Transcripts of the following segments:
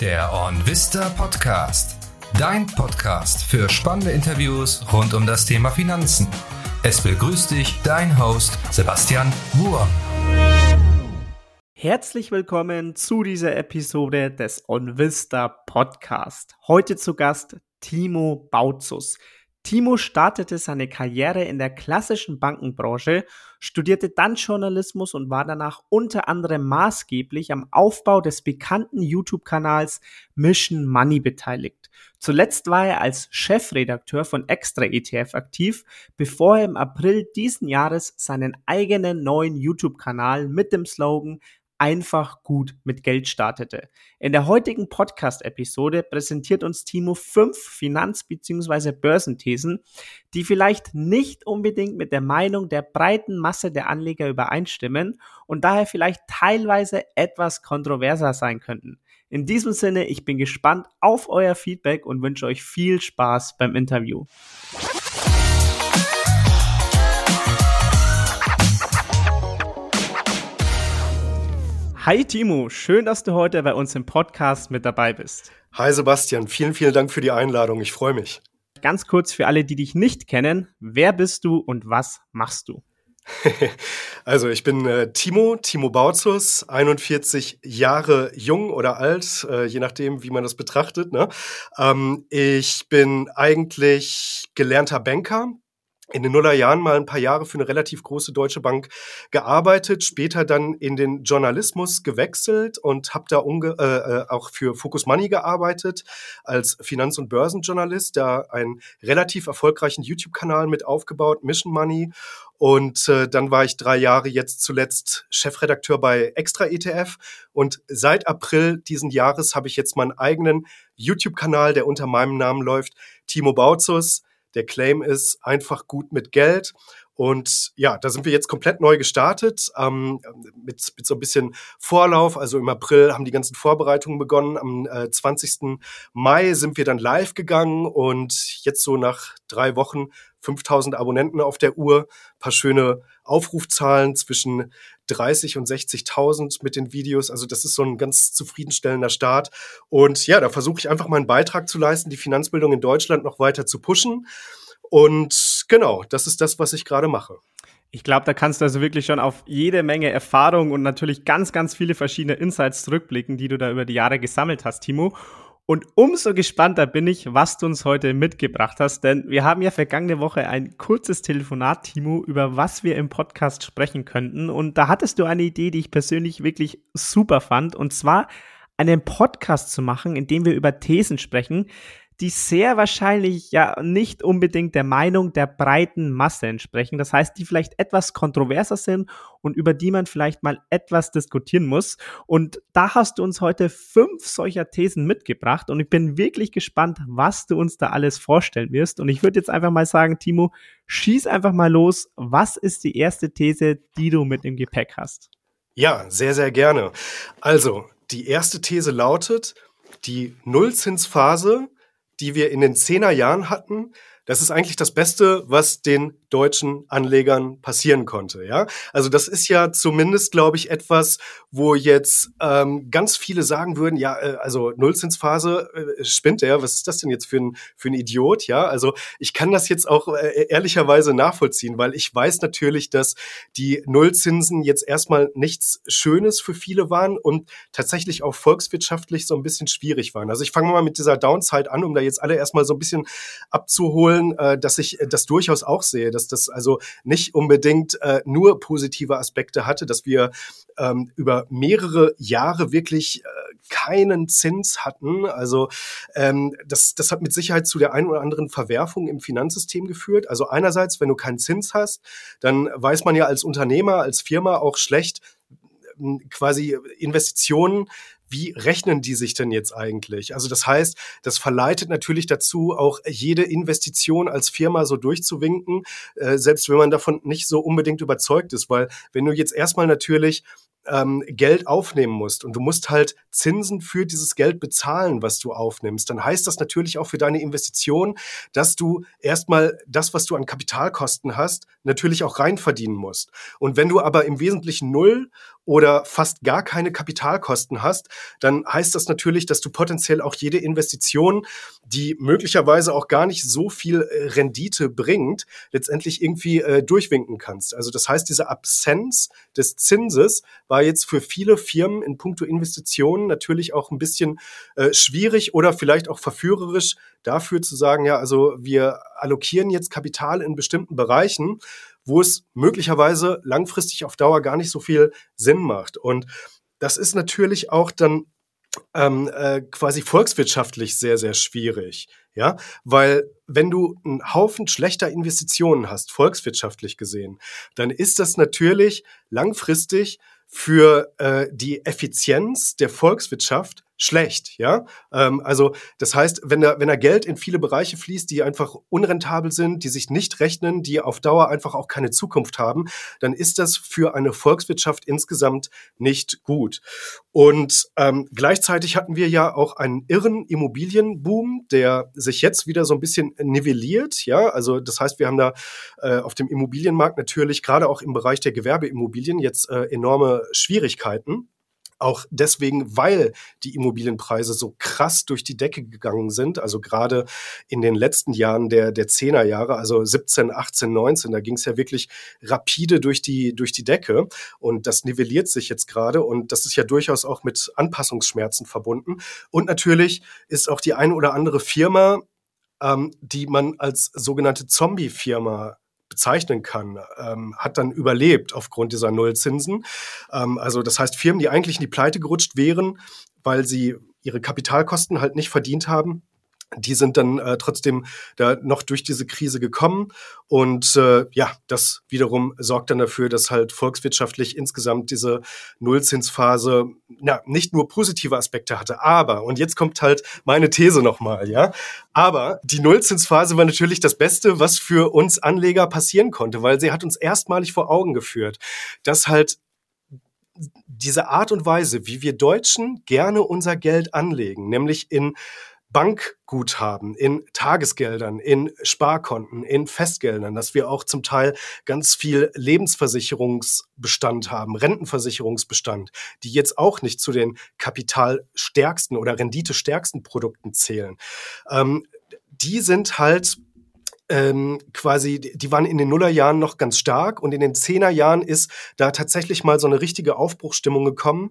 Der OnVista Podcast. Dein Podcast für spannende Interviews rund um das Thema Finanzen. Es begrüßt dich dein Host Sebastian Wurm. Herzlich willkommen zu dieser Episode des OnVista Podcast. Heute zu Gast Timo Bautzus. Timo startete seine Karriere in der klassischen Bankenbranche, studierte dann Journalismus und war danach unter anderem maßgeblich am Aufbau des bekannten YouTube-Kanals Mission Money beteiligt. Zuletzt war er als Chefredakteur von Extra ETF aktiv, bevor er im April diesen Jahres seinen eigenen neuen YouTube-Kanal mit dem Slogan einfach gut mit Geld startete. In der heutigen Podcast-Episode präsentiert uns Timo fünf Finanz- bzw. Börsenthesen, die vielleicht nicht unbedingt mit der Meinung der breiten Masse der Anleger übereinstimmen und daher vielleicht teilweise etwas kontroverser sein könnten. In diesem Sinne, ich bin gespannt auf euer Feedback und wünsche euch viel Spaß beim Interview. Hi Timo, schön, dass du heute bei uns im Podcast mit dabei bist. Hi Sebastian, vielen, vielen Dank für die Einladung. Ich freue mich. Ganz kurz für alle, die dich nicht kennen, wer bist du und was machst du? also ich bin äh, Timo, Timo Bautzus, 41 Jahre jung oder alt, äh, je nachdem, wie man das betrachtet. Ne? Ähm, ich bin eigentlich gelernter Banker, in den Nullerjahren mal ein paar Jahre für eine relativ große deutsche Bank gearbeitet, später dann in den Journalismus gewechselt und habe da äh, äh, auch für Focus Money gearbeitet als Finanz- und Börsenjournalist, da einen relativ erfolgreichen YouTube-Kanal mit aufgebaut, Mission Money. Und äh, dann war ich drei Jahre jetzt zuletzt Chefredakteur bei Extra ETF. Und seit April diesen Jahres habe ich jetzt meinen eigenen YouTube-Kanal, der unter meinem Namen läuft, Timo Bautzus der Claim ist einfach gut mit Geld. Und ja, da sind wir jetzt komplett neu gestartet, ähm, mit, mit so ein bisschen Vorlauf. Also im April haben die ganzen Vorbereitungen begonnen. Am äh, 20. Mai sind wir dann live gegangen und jetzt so nach drei Wochen 5000 Abonnenten auf der Uhr, paar schöne Aufrufzahlen zwischen 30 und 60.000 mit den Videos. Also das ist so ein ganz zufriedenstellender Start. Und ja, da versuche ich einfach meinen Beitrag zu leisten, die Finanzbildung in Deutschland noch weiter zu pushen. Und genau, das ist das, was ich gerade mache. Ich glaube, da kannst du also wirklich schon auf jede Menge Erfahrung und natürlich ganz, ganz viele verschiedene Insights zurückblicken, die du da über die Jahre gesammelt hast, Timo. Und umso gespannter bin ich, was du uns heute mitgebracht hast, denn wir haben ja vergangene Woche ein kurzes Telefonat, Timo, über was wir im Podcast sprechen könnten. Und da hattest du eine Idee, die ich persönlich wirklich super fand, und zwar einen Podcast zu machen, in dem wir über Thesen sprechen, die sehr wahrscheinlich ja nicht unbedingt der Meinung der breiten Masse entsprechen. Das heißt, die vielleicht etwas kontroverser sind und über die man vielleicht mal etwas diskutieren muss. Und da hast du uns heute fünf solcher Thesen mitgebracht und ich bin wirklich gespannt, was du uns da alles vorstellen wirst. Und ich würde jetzt einfach mal sagen, Timo, schieß einfach mal los. Was ist die erste These, die du mit im Gepäck hast? Ja, sehr, sehr gerne. Also, die erste These lautet, die Nullzinsphase die wir in den Zehnerjahren hatten, das ist eigentlich das Beste, was den deutschen Anlegern passieren konnte. Ja, also das ist ja zumindest, glaube ich, etwas, wo jetzt ähm, ganz viele sagen würden, ja, äh, also Nullzinsphase äh, spinnt der. Was ist das denn jetzt für ein für ein Idiot? Ja, also ich kann das jetzt auch äh, ehrlicherweise nachvollziehen, weil ich weiß natürlich, dass die Nullzinsen jetzt erstmal nichts Schönes für viele waren und tatsächlich auch volkswirtschaftlich so ein bisschen schwierig waren. Also ich fange mal mit dieser Downside an, um da jetzt alle erstmal so ein bisschen abzuholen, äh, dass ich das durchaus auch sehe dass das also nicht unbedingt äh, nur positive Aspekte hatte, dass wir ähm, über mehrere Jahre wirklich äh, keinen Zins hatten. Also ähm, das, das hat mit Sicherheit zu der einen oder anderen Verwerfung im Finanzsystem geführt. Also einerseits, wenn du keinen Zins hast, dann weiß man ja als Unternehmer, als Firma auch schlecht, quasi Investitionen wie rechnen die sich denn jetzt eigentlich? Also das heißt, das verleitet natürlich dazu, auch jede Investition als Firma so durchzuwinken, äh, selbst wenn man davon nicht so unbedingt überzeugt ist, weil wenn du jetzt erstmal natürlich ähm, Geld aufnehmen musst und du musst halt Zinsen für dieses Geld bezahlen, was du aufnimmst, dann heißt das natürlich auch für deine Investition, dass du erstmal das, was du an Kapitalkosten hast, natürlich auch rein verdienen musst. Und wenn du aber im Wesentlichen null oder fast gar keine Kapitalkosten hast, dann heißt das natürlich, dass du potenziell auch jede Investition, die möglicherweise auch gar nicht so viel äh, Rendite bringt, letztendlich irgendwie äh, durchwinken kannst. Also das heißt, diese Absenz des Zinses war jetzt für viele Firmen in puncto Investitionen natürlich auch ein bisschen äh, schwierig oder vielleicht auch verführerisch dafür zu sagen, ja, also wir allokieren jetzt Kapital in bestimmten Bereichen, wo es möglicherweise langfristig auf Dauer gar nicht so viel Sinn macht. Und das ist natürlich auch dann ähm, äh, quasi volkswirtschaftlich sehr, sehr schwierig. Ja, weil wenn du einen Haufen schlechter Investitionen hast, volkswirtschaftlich gesehen, dann ist das natürlich langfristig für äh, die Effizienz der Volkswirtschaft schlecht, ja. Ähm, also das heißt, wenn da, wenn da Geld in viele Bereiche fließt, die einfach unrentabel sind, die sich nicht rechnen, die auf Dauer einfach auch keine Zukunft haben, dann ist das für eine Volkswirtschaft insgesamt nicht gut. Und ähm, gleichzeitig hatten wir ja auch einen irren Immobilienboom, der sich jetzt wieder so ein bisschen nivelliert, ja. Also das heißt, wir haben da äh, auf dem Immobilienmarkt natürlich gerade auch im Bereich der Gewerbeimmobilien jetzt äh, enorme Schwierigkeiten. Auch deswegen, weil die Immobilienpreise so krass durch die Decke gegangen sind. Also gerade in den letzten Jahren der, der Zehnerjahre, also 17, 18, 19, da ging es ja wirklich rapide durch die, durch die Decke. Und das nivelliert sich jetzt gerade. Und das ist ja durchaus auch mit Anpassungsschmerzen verbunden. Und natürlich ist auch die eine oder andere Firma, ähm, die man als sogenannte Zombie-Firma bezeichnen kann, ähm, hat dann überlebt aufgrund dieser Nullzinsen. Ähm, also das heißt, Firmen, die eigentlich in die Pleite gerutscht wären, weil sie ihre Kapitalkosten halt nicht verdient haben, die sind dann äh, trotzdem da noch durch diese Krise gekommen. Und äh, ja, das wiederum sorgt dann dafür, dass halt volkswirtschaftlich insgesamt diese Nullzinsphase na, nicht nur positive Aspekte hatte, aber, und jetzt kommt halt meine These nochmal, ja, aber die Nullzinsphase war natürlich das Beste, was für uns Anleger passieren konnte, weil sie hat uns erstmalig vor Augen geführt, dass halt diese Art und Weise, wie wir Deutschen gerne unser Geld anlegen, nämlich in Bankguthaben, in Tagesgeldern, in Sparkonten, in Festgeldern, dass wir auch zum Teil ganz viel Lebensversicherungsbestand haben, Rentenversicherungsbestand, die jetzt auch nicht zu den kapitalstärksten oder renditestärksten Produkten zählen. Ähm, die sind halt ähm, quasi, die waren in den Nullerjahren noch ganz stark und in den Zehnerjahren ist da tatsächlich mal so eine richtige Aufbruchstimmung gekommen,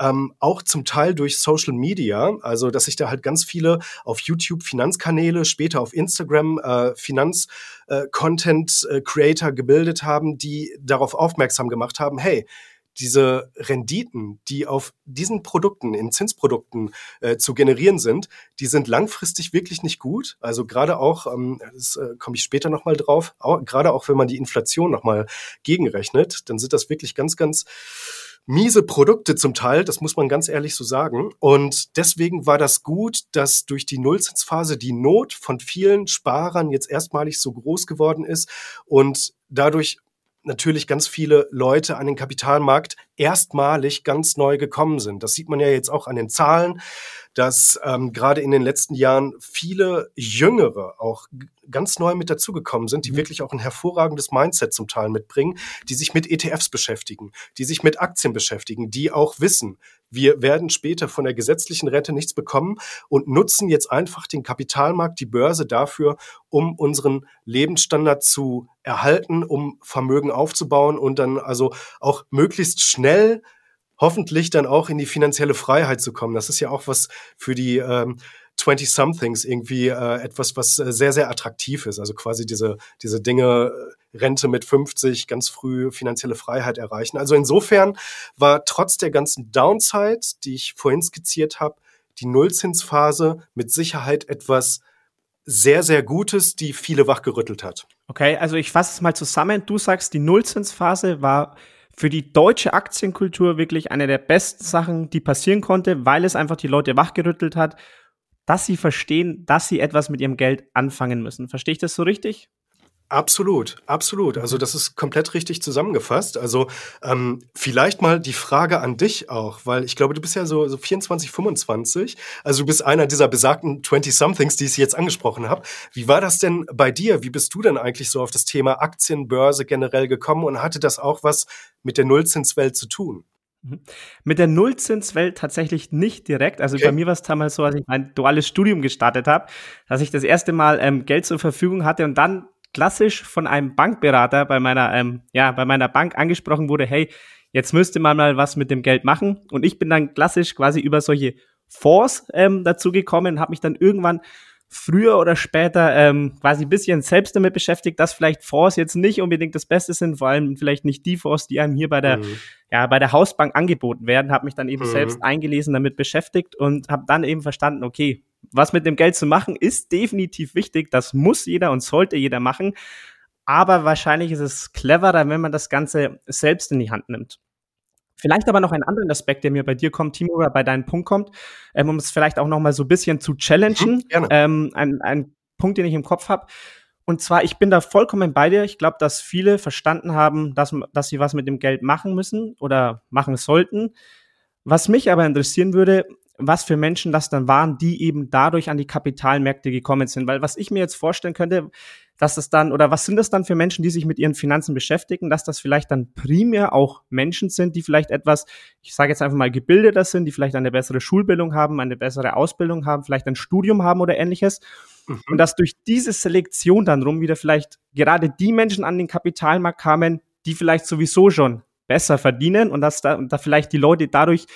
ähm, auch zum Teil durch Social Media, also dass sich da halt ganz viele auf YouTube Finanzkanäle, später auf Instagram äh, Finanz-Content-Creator äh, äh, gebildet haben, die darauf aufmerksam gemacht haben, hey, diese Renditen, die auf diesen Produkten, in Zinsprodukten äh, zu generieren sind, die sind langfristig wirklich nicht gut. Also gerade auch, ähm, das äh, komme ich später nochmal drauf, auch, gerade auch wenn man die Inflation nochmal gegenrechnet, dann sind das wirklich ganz, ganz miese Produkte zum Teil, das muss man ganz ehrlich so sagen. Und deswegen war das gut, dass durch die Nullzinsphase die Not von vielen Sparern jetzt erstmalig so groß geworden ist und dadurch natürlich ganz viele Leute an den Kapitalmarkt erstmalig ganz neu gekommen sind. Das sieht man ja jetzt auch an den Zahlen, dass ähm, gerade in den letzten Jahren viele Jüngere auch ganz neu mit dazugekommen sind, die mhm. wirklich auch ein hervorragendes Mindset zum Teil mitbringen, die sich mit ETFs beschäftigen, die sich mit Aktien beschäftigen, die auch wissen, wir werden später von der gesetzlichen Rente nichts bekommen und nutzen jetzt einfach den Kapitalmarkt, die Börse dafür, um unseren Lebensstandard zu erhalten, um Vermögen aufzubauen und dann also auch möglichst schnell hoffentlich dann auch in die finanzielle Freiheit zu kommen. Das ist ja auch was für die ähm, 20-somethings irgendwie äh, etwas, was äh, sehr, sehr attraktiv ist. Also quasi diese, diese Dinge, äh, Rente mit 50, ganz früh finanzielle Freiheit erreichen. Also insofern war trotz der ganzen Downside, die ich vorhin skizziert habe, die Nullzinsphase mit Sicherheit etwas sehr, sehr Gutes, die viele wachgerüttelt hat. Okay, also ich fasse es mal zusammen. Du sagst, die Nullzinsphase war für die deutsche Aktienkultur wirklich eine der besten Sachen, die passieren konnte, weil es einfach die Leute wachgerüttelt hat dass sie verstehen, dass sie etwas mit ihrem Geld anfangen müssen. Verstehe ich das so richtig? Absolut, absolut. Also das ist komplett richtig zusammengefasst. Also ähm, vielleicht mal die Frage an dich auch, weil ich glaube, du bist ja so, so 24, 25. Also du bist einer dieser besagten 20-somethings, die ich jetzt angesprochen habe. Wie war das denn bei dir? Wie bist du denn eigentlich so auf das Thema Aktienbörse generell gekommen und hatte das auch was mit der Nullzinswelt zu tun? Mhm. Mit der Nullzinswelt tatsächlich nicht direkt. Also okay. bei mir war es damals so, als ich mein duales Studium gestartet habe, dass ich das erste Mal ähm, Geld zur Verfügung hatte und dann klassisch von einem Bankberater bei meiner, ähm, ja, bei meiner Bank angesprochen wurde, hey, jetzt müsste man mal was mit dem Geld machen. Und ich bin dann klassisch quasi über solche Fonds ähm, dazu gekommen, habe mich dann irgendwann früher oder später ähm, quasi ein bisschen selbst damit beschäftigt, dass vielleicht Fonds jetzt nicht unbedingt das Beste sind, vor allem vielleicht nicht die Fonds, die einem hier bei der, mhm. ja, bei der Hausbank angeboten werden, habe mich dann eben mhm. selbst eingelesen, damit beschäftigt und habe dann eben verstanden, okay, was mit dem Geld zu machen, ist definitiv wichtig, das muss jeder und sollte jeder machen, aber wahrscheinlich ist es cleverer, wenn man das Ganze selbst in die Hand nimmt. Vielleicht aber noch einen anderen Aspekt, der mir bei dir kommt, Timo, oder bei deinem Punkt kommt, ähm, um es vielleicht auch noch mal so ein bisschen zu challengen. Mhm, ähm, ein, ein Punkt, den ich im Kopf habe. Und zwar, ich bin da vollkommen bei dir. Ich glaube, dass viele verstanden haben, dass, dass sie was mit dem Geld machen müssen oder machen sollten. Was mich aber interessieren würde, was für Menschen das dann waren, die eben dadurch an die Kapitalmärkte gekommen sind. Weil was ich mir jetzt vorstellen könnte, dass das dann, oder was sind das dann für Menschen, die sich mit ihren Finanzen beschäftigen, dass das vielleicht dann primär auch Menschen sind, die vielleicht etwas, ich sage jetzt einfach mal, gebildeter sind, die vielleicht eine bessere Schulbildung haben, eine bessere Ausbildung haben, vielleicht ein Studium haben oder ähnliches. Mhm. Und dass durch diese Selektion dann rum wieder vielleicht gerade die Menschen an den Kapitalmarkt kamen, die vielleicht sowieso schon besser verdienen und dass da, und da vielleicht die Leute dadurch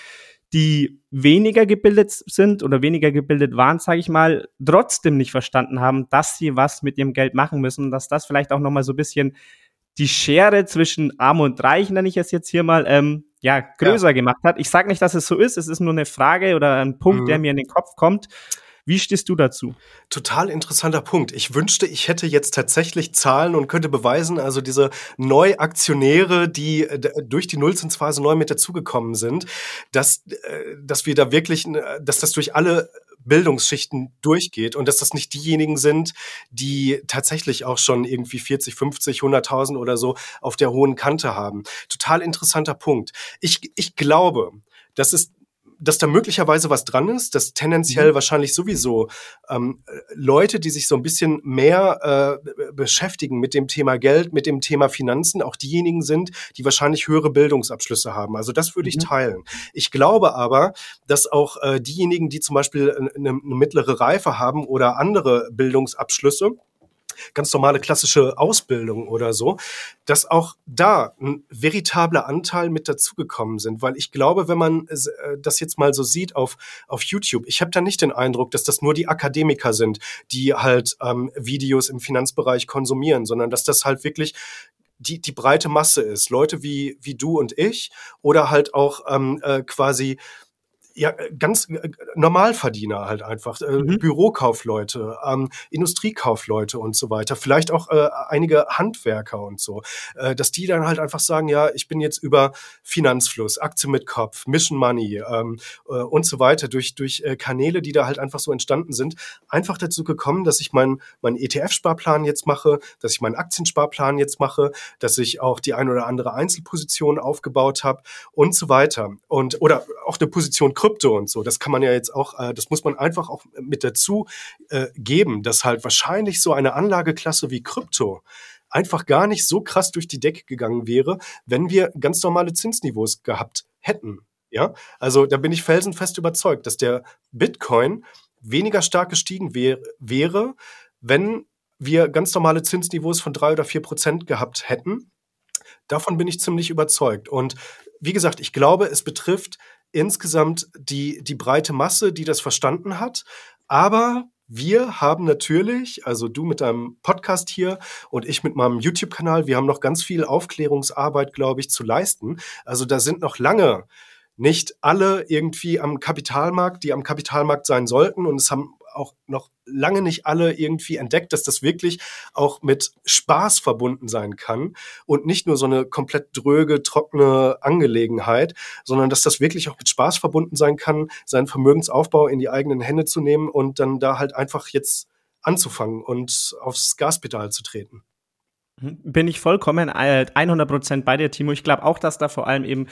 die weniger gebildet sind oder weniger gebildet waren, sage ich mal, trotzdem nicht verstanden haben, dass sie was mit ihrem Geld machen müssen, dass das vielleicht auch noch mal so ein bisschen die Schere zwischen Arm und Reich, nenne ich es jetzt hier mal, ähm, ja, größer ja. gemacht hat. Ich sage nicht, dass es so ist, es ist nur eine Frage oder ein Punkt, mhm. der mir in den Kopf kommt. Wie stehst du dazu? Total interessanter Punkt. Ich wünschte, ich hätte jetzt tatsächlich Zahlen und könnte beweisen, also diese Neuaktionäre, die äh, durch die Nullzinsphase neu mit dazugekommen sind, dass, äh, dass wir da wirklich, dass das durch alle Bildungsschichten durchgeht und dass das nicht diejenigen sind, die tatsächlich auch schon irgendwie 40, 50, 100.000 oder so auf der hohen Kante haben. Total interessanter Punkt. Ich, ich glaube, das ist dass da möglicherweise was dran ist, dass tendenziell mhm. wahrscheinlich sowieso ähm, Leute, die sich so ein bisschen mehr äh, beschäftigen mit dem Thema Geld, mit dem Thema Finanzen, auch diejenigen sind, die wahrscheinlich höhere Bildungsabschlüsse haben. Also das würde ich mhm. teilen. Ich glaube aber, dass auch äh, diejenigen, die zum Beispiel eine, eine mittlere Reife haben oder andere Bildungsabschlüsse, ganz normale klassische Ausbildung oder so, dass auch da ein veritabler Anteil mit dazugekommen sind. Weil ich glaube, wenn man äh, das jetzt mal so sieht auf, auf YouTube, ich habe da nicht den Eindruck, dass das nur die Akademiker sind, die halt ähm, Videos im Finanzbereich konsumieren, sondern dass das halt wirklich die, die breite Masse ist. Leute wie, wie du und ich oder halt auch ähm, äh, quasi ja, ganz äh, Normalverdiener halt einfach, äh, mhm. Bürokaufleute, ähm, Industriekaufleute und so weiter, vielleicht auch äh, einige Handwerker und so, äh, dass die dann halt einfach sagen, ja, ich bin jetzt über Finanzfluss, Aktie mit Kopf, Mission Money ähm, äh, und so weiter durch durch äh, Kanäle, die da halt einfach so entstanden sind, einfach dazu gekommen, dass ich meinen mein ETF-Sparplan jetzt mache, dass ich meinen Aktiensparplan jetzt mache, dass ich auch die ein oder andere Einzelposition aufgebaut habe und so weiter und oder auch eine Position Krypto und so. Das kann man ja jetzt auch, äh, das muss man einfach auch mit dazu äh, geben, dass halt wahrscheinlich so eine Anlageklasse wie Krypto einfach gar nicht so krass durch die Decke gegangen wäre, wenn wir ganz normale Zinsniveaus gehabt hätten. Ja, also da bin ich felsenfest überzeugt, dass der Bitcoin weniger stark gestiegen wär, wäre, wenn wir ganz normale Zinsniveaus von drei oder vier Prozent gehabt hätten. Davon bin ich ziemlich überzeugt. Und wie gesagt, ich glaube, es betrifft insgesamt die, die breite Masse, die das verstanden hat. Aber wir haben natürlich, also du mit deinem Podcast hier und ich mit meinem YouTube-Kanal, wir haben noch ganz viel Aufklärungsarbeit, glaube ich, zu leisten. Also da sind noch lange nicht alle irgendwie am Kapitalmarkt, die am Kapitalmarkt sein sollten. Und es haben auch noch lange nicht alle irgendwie entdeckt, dass das wirklich auch mit Spaß verbunden sein kann und nicht nur so eine komplett dröge, trockene Angelegenheit, sondern dass das wirklich auch mit Spaß verbunden sein kann, seinen Vermögensaufbau in die eigenen Hände zu nehmen und dann da halt einfach jetzt anzufangen und aufs Gaspedal zu treten. Mhm. Bin ich vollkommen 100 Prozent bei dir, Timo. Ich glaube auch, dass da vor allem eben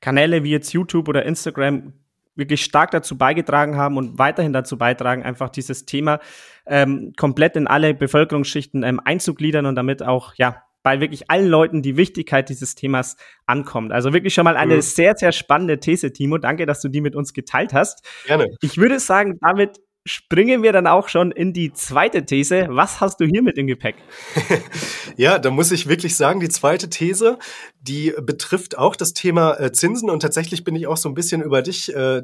Kanäle wie jetzt YouTube oder Instagram wirklich stark dazu beigetragen haben und weiterhin dazu beitragen, einfach dieses Thema ähm, komplett in alle Bevölkerungsschichten ähm, einzugliedern und damit auch ja bei wirklich allen Leuten die Wichtigkeit dieses Themas ankommt. Also wirklich schon mal eine mhm. sehr, sehr spannende These, Timo. Danke, dass du die mit uns geteilt hast. Gerne. Ich würde sagen, damit springen wir dann auch schon in die zweite These. Was hast du hier mit im Gepäck? ja, da muss ich wirklich sagen, die zweite These, die betrifft auch das Thema äh, Zinsen und tatsächlich bin ich auch so ein bisschen über dich äh,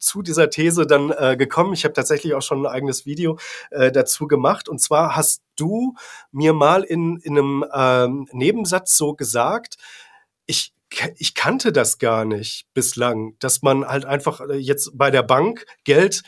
zu dieser These dann äh, gekommen. Ich habe tatsächlich auch schon ein eigenes Video äh, dazu gemacht und zwar hast du mir mal in, in einem ähm, Nebensatz so gesagt, ich ich kannte das gar nicht bislang, dass man halt einfach äh, jetzt bei der Bank Geld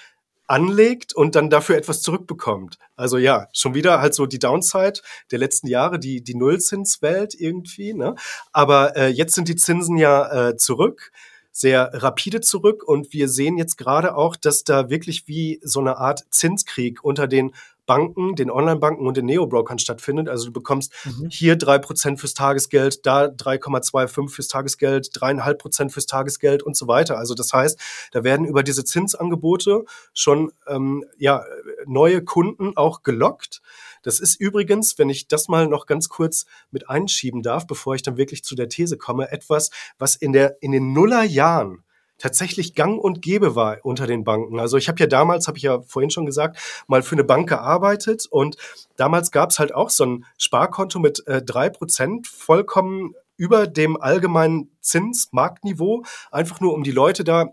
anlegt und dann dafür etwas zurückbekommt. Also ja, schon wieder halt so die Downside der letzten Jahre, die, die Nullzinswelt irgendwie. Ne? Aber äh, jetzt sind die Zinsen ja äh, zurück sehr rapide zurück und wir sehen jetzt gerade auch, dass da wirklich wie so eine Art Zinskrieg unter den Banken, den Online-Banken und den Neo-Brokern stattfindet. Also du bekommst mhm. hier drei Prozent fürs Tagesgeld, da 3,25 fürs Tagesgeld, dreieinhalb Prozent fürs Tagesgeld und so weiter. Also das heißt, da werden über diese Zinsangebote schon ähm, ja, neue Kunden auch gelockt. Das ist übrigens, wenn ich das mal noch ganz kurz mit einschieben darf, bevor ich dann wirklich zu der These komme, etwas, was in, der, in den Nullerjahren tatsächlich gang und gäbe war unter den Banken. Also ich habe ja damals, habe ich ja vorhin schon gesagt, mal für eine Bank gearbeitet und damals gab es halt auch so ein Sparkonto mit äh, drei äh, Prozent, vollkommen über dem allgemeinen Zinsmarktniveau, einfach nur um die Leute da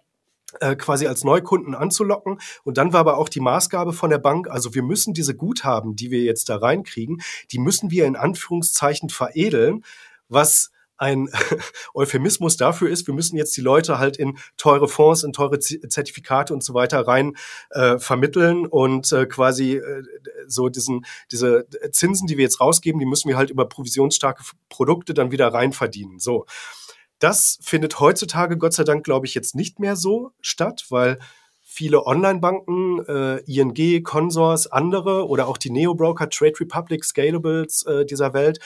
äh, quasi als Neukunden anzulocken. Und dann war aber auch die Maßgabe von der Bank, also wir müssen diese Guthaben, die wir jetzt da reinkriegen, die müssen wir in Anführungszeichen veredeln, was ein Euphemismus dafür ist, wir müssen jetzt die Leute halt in teure Fonds, in teure Zertifikate und so weiter rein äh, vermitteln und äh, quasi äh, so diesen, diese Zinsen, die wir jetzt rausgeben, die müssen wir halt über provisionsstarke Produkte dann wieder rein verdienen. So. Das findet heutzutage Gott sei Dank, glaube ich, jetzt nicht mehr so statt, weil viele Online-Banken, äh, ING, Consors, andere oder auch die Neo-Broker, Trade Republic, Scalables äh, dieser Welt,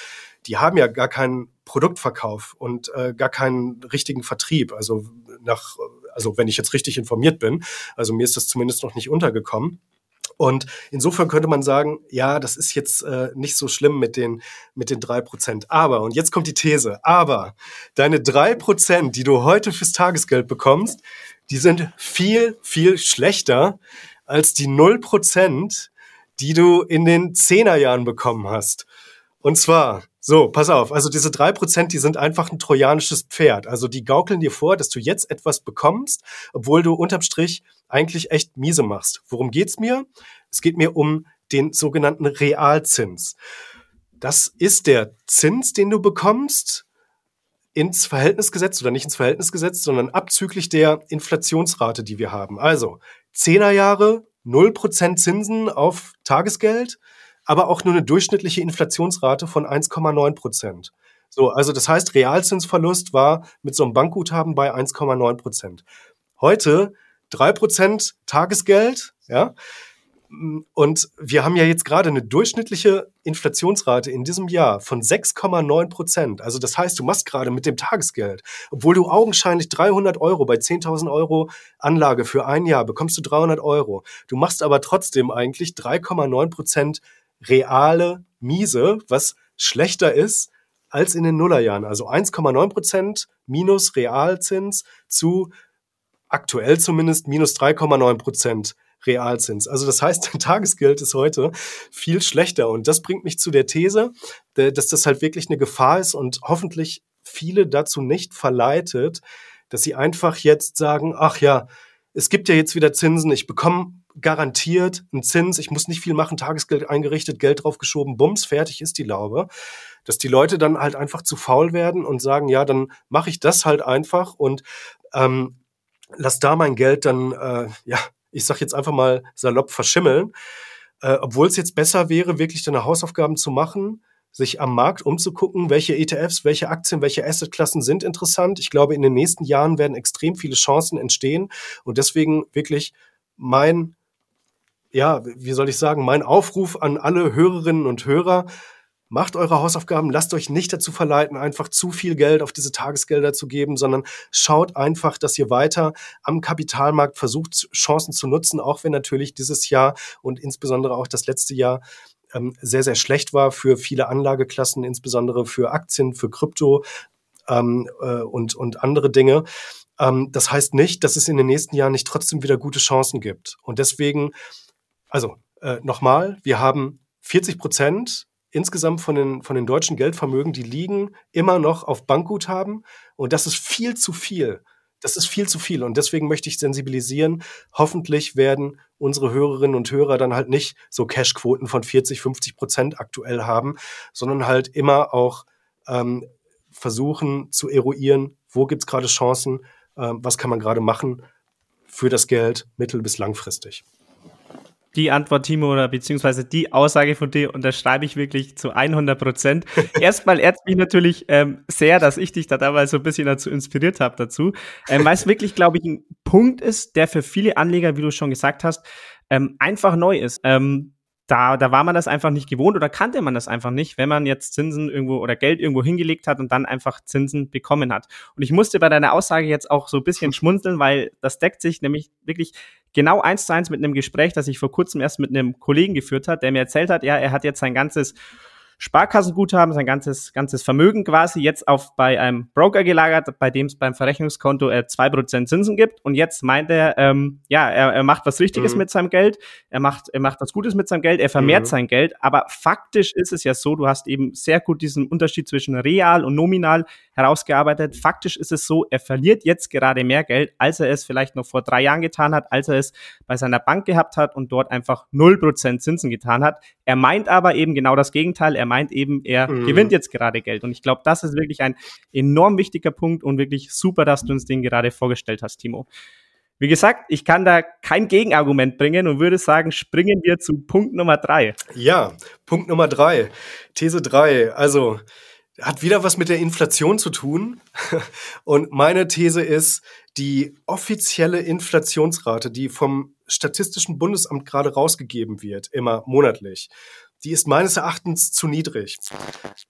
die haben ja gar keinen Produktverkauf und äh, gar keinen richtigen Vertrieb. Also nach, also wenn ich jetzt richtig informiert bin, also mir ist das zumindest noch nicht untergekommen. Und insofern könnte man sagen, ja, das ist jetzt äh, nicht so schlimm mit den, mit den drei Prozent. Aber, und jetzt kommt die These, aber deine drei Prozent, die du heute fürs Tagesgeld bekommst, die sind viel, viel schlechter als die null Prozent, die du in den Zehnerjahren bekommen hast. Und zwar, so, pass auf, also diese drei Prozent, die sind einfach ein trojanisches Pferd. Also die gaukeln dir vor, dass du jetzt etwas bekommst, obwohl du unterm Strich eigentlich echt miese machst. Worum geht's mir? Es geht mir um den sogenannten Realzins. Das ist der Zins, den du bekommst, ins Verhältnis gesetzt oder nicht ins Verhältnis gesetzt, sondern abzüglich der Inflationsrate, die wir haben. Also Zehnerjahre, 0% Zinsen auf Tagesgeld, aber auch nur eine durchschnittliche Inflationsrate von 1,9 Prozent. So, also das heißt, Realzinsverlust war mit so einem Bankguthaben bei 1,9 Prozent. Heute drei Prozent Tagesgeld, ja. Und wir haben ja jetzt gerade eine durchschnittliche Inflationsrate in diesem Jahr von 6,9 Prozent. Also das heißt, du machst gerade mit dem Tagesgeld, obwohl du augenscheinlich 300 Euro bei 10.000 Euro Anlage für ein Jahr bekommst du 300 Euro. Du machst aber trotzdem eigentlich 3,9 Prozent reale Miese, was schlechter ist als in den Nullerjahren. Also 1,9 Prozent minus Realzins zu aktuell zumindest minus 3,9 Prozent Realzins. Also das heißt, Tagesgeld ist heute viel schlechter. Und das bringt mich zu der These, dass das halt wirklich eine Gefahr ist und hoffentlich viele dazu nicht verleitet, dass sie einfach jetzt sagen, ach ja, es gibt ja jetzt wieder Zinsen, ich bekomme garantiert einen Zins, ich muss nicht viel machen, Tagesgeld eingerichtet, Geld draufgeschoben, bums, fertig ist die Laube. Dass die Leute dann halt einfach zu faul werden und sagen, ja, dann mache ich das halt einfach und ähm, lass da mein Geld dann, äh, ja, ich sag jetzt einfach mal salopp verschimmeln. Äh, Obwohl es jetzt besser wäre, wirklich deine Hausaufgaben zu machen, sich am Markt umzugucken, welche ETFs, welche Aktien, welche Assetklassen sind interessant. Ich glaube, in den nächsten Jahren werden extrem viele Chancen entstehen und deswegen wirklich mein ja, wie soll ich sagen, mein Aufruf an alle Hörerinnen und Hörer, macht eure Hausaufgaben, lasst euch nicht dazu verleiten, einfach zu viel Geld auf diese Tagesgelder zu geben, sondern schaut einfach, dass ihr weiter am Kapitalmarkt versucht, Chancen zu nutzen, auch wenn natürlich dieses Jahr und insbesondere auch das letzte Jahr ähm, sehr, sehr schlecht war für viele Anlageklassen, insbesondere für Aktien, für Krypto ähm, äh, und, und andere Dinge. Ähm, das heißt nicht, dass es in den nächsten Jahren nicht trotzdem wieder gute Chancen gibt. Und deswegen, also äh, nochmal, wir haben 40 Prozent insgesamt von den, von den deutschen Geldvermögen, die liegen immer noch auf Bankguthaben. Und das ist viel zu viel. Das ist viel zu viel. Und deswegen möchte ich sensibilisieren. Hoffentlich werden unsere Hörerinnen und Hörer dann halt nicht so Cashquoten von 40, 50 Prozent aktuell haben, sondern halt immer auch ähm, versuchen zu eruieren, wo gibt es gerade Chancen, äh, was kann man gerade machen für das Geld mittel- bis langfristig die Antwort, Timo, oder beziehungsweise die Aussage von dir unterschreibe ich wirklich zu 100 Prozent. Erstmal ehrt mich natürlich ähm, sehr, dass ich dich da damals so ein bisschen dazu inspiriert habe dazu, ähm, weil es wirklich, glaube ich, ein Punkt ist, der für viele Anleger, wie du schon gesagt hast, ähm, einfach neu ist. Ähm, da, da war man das einfach nicht gewohnt oder kannte man das einfach nicht, wenn man jetzt Zinsen irgendwo oder Geld irgendwo hingelegt hat und dann einfach Zinsen bekommen hat. Und ich musste bei deiner Aussage jetzt auch so ein bisschen schmunzeln, weil das deckt sich nämlich wirklich genau eins zu eins mit einem Gespräch, das ich vor kurzem erst mit einem Kollegen geführt hat, der mir erzählt hat, ja, er hat jetzt sein ganzes Sparkassenguthaben, sein ganzes, ganzes Vermögen quasi jetzt auf bei einem Broker gelagert, bei dem es beim Verrechnungskonto äh, zwei äh, Prozent Zinsen gibt. Und jetzt meint er, ähm, ja, er, er macht was Richtiges mhm. mit seinem Geld, er macht, er macht was Gutes mit seinem Geld, er vermehrt mhm. sein Geld. Aber faktisch ist es ja so, du hast eben sehr gut diesen Unterschied zwischen real und nominal herausgearbeitet. Faktisch ist es so, er verliert jetzt gerade mehr Geld, als er es vielleicht noch vor drei Jahren getan hat, als er es bei seiner Bank gehabt hat und dort einfach null Prozent Zinsen getan hat. Er meint aber eben genau das Gegenteil. Er meint eben, er mhm. gewinnt jetzt gerade Geld. Und ich glaube, das ist wirklich ein enorm wichtiger Punkt und wirklich super, dass du uns den gerade vorgestellt hast, Timo. Wie gesagt, ich kann da kein Gegenargument bringen und würde sagen, springen wir zu Punkt Nummer drei. Ja, Punkt Nummer drei. These drei. Also, hat wieder was mit der Inflation zu tun. Und meine These ist, die offizielle Inflationsrate, die vom Statistischen Bundesamt gerade rausgegeben wird, immer monatlich, die ist meines Erachtens zu niedrig.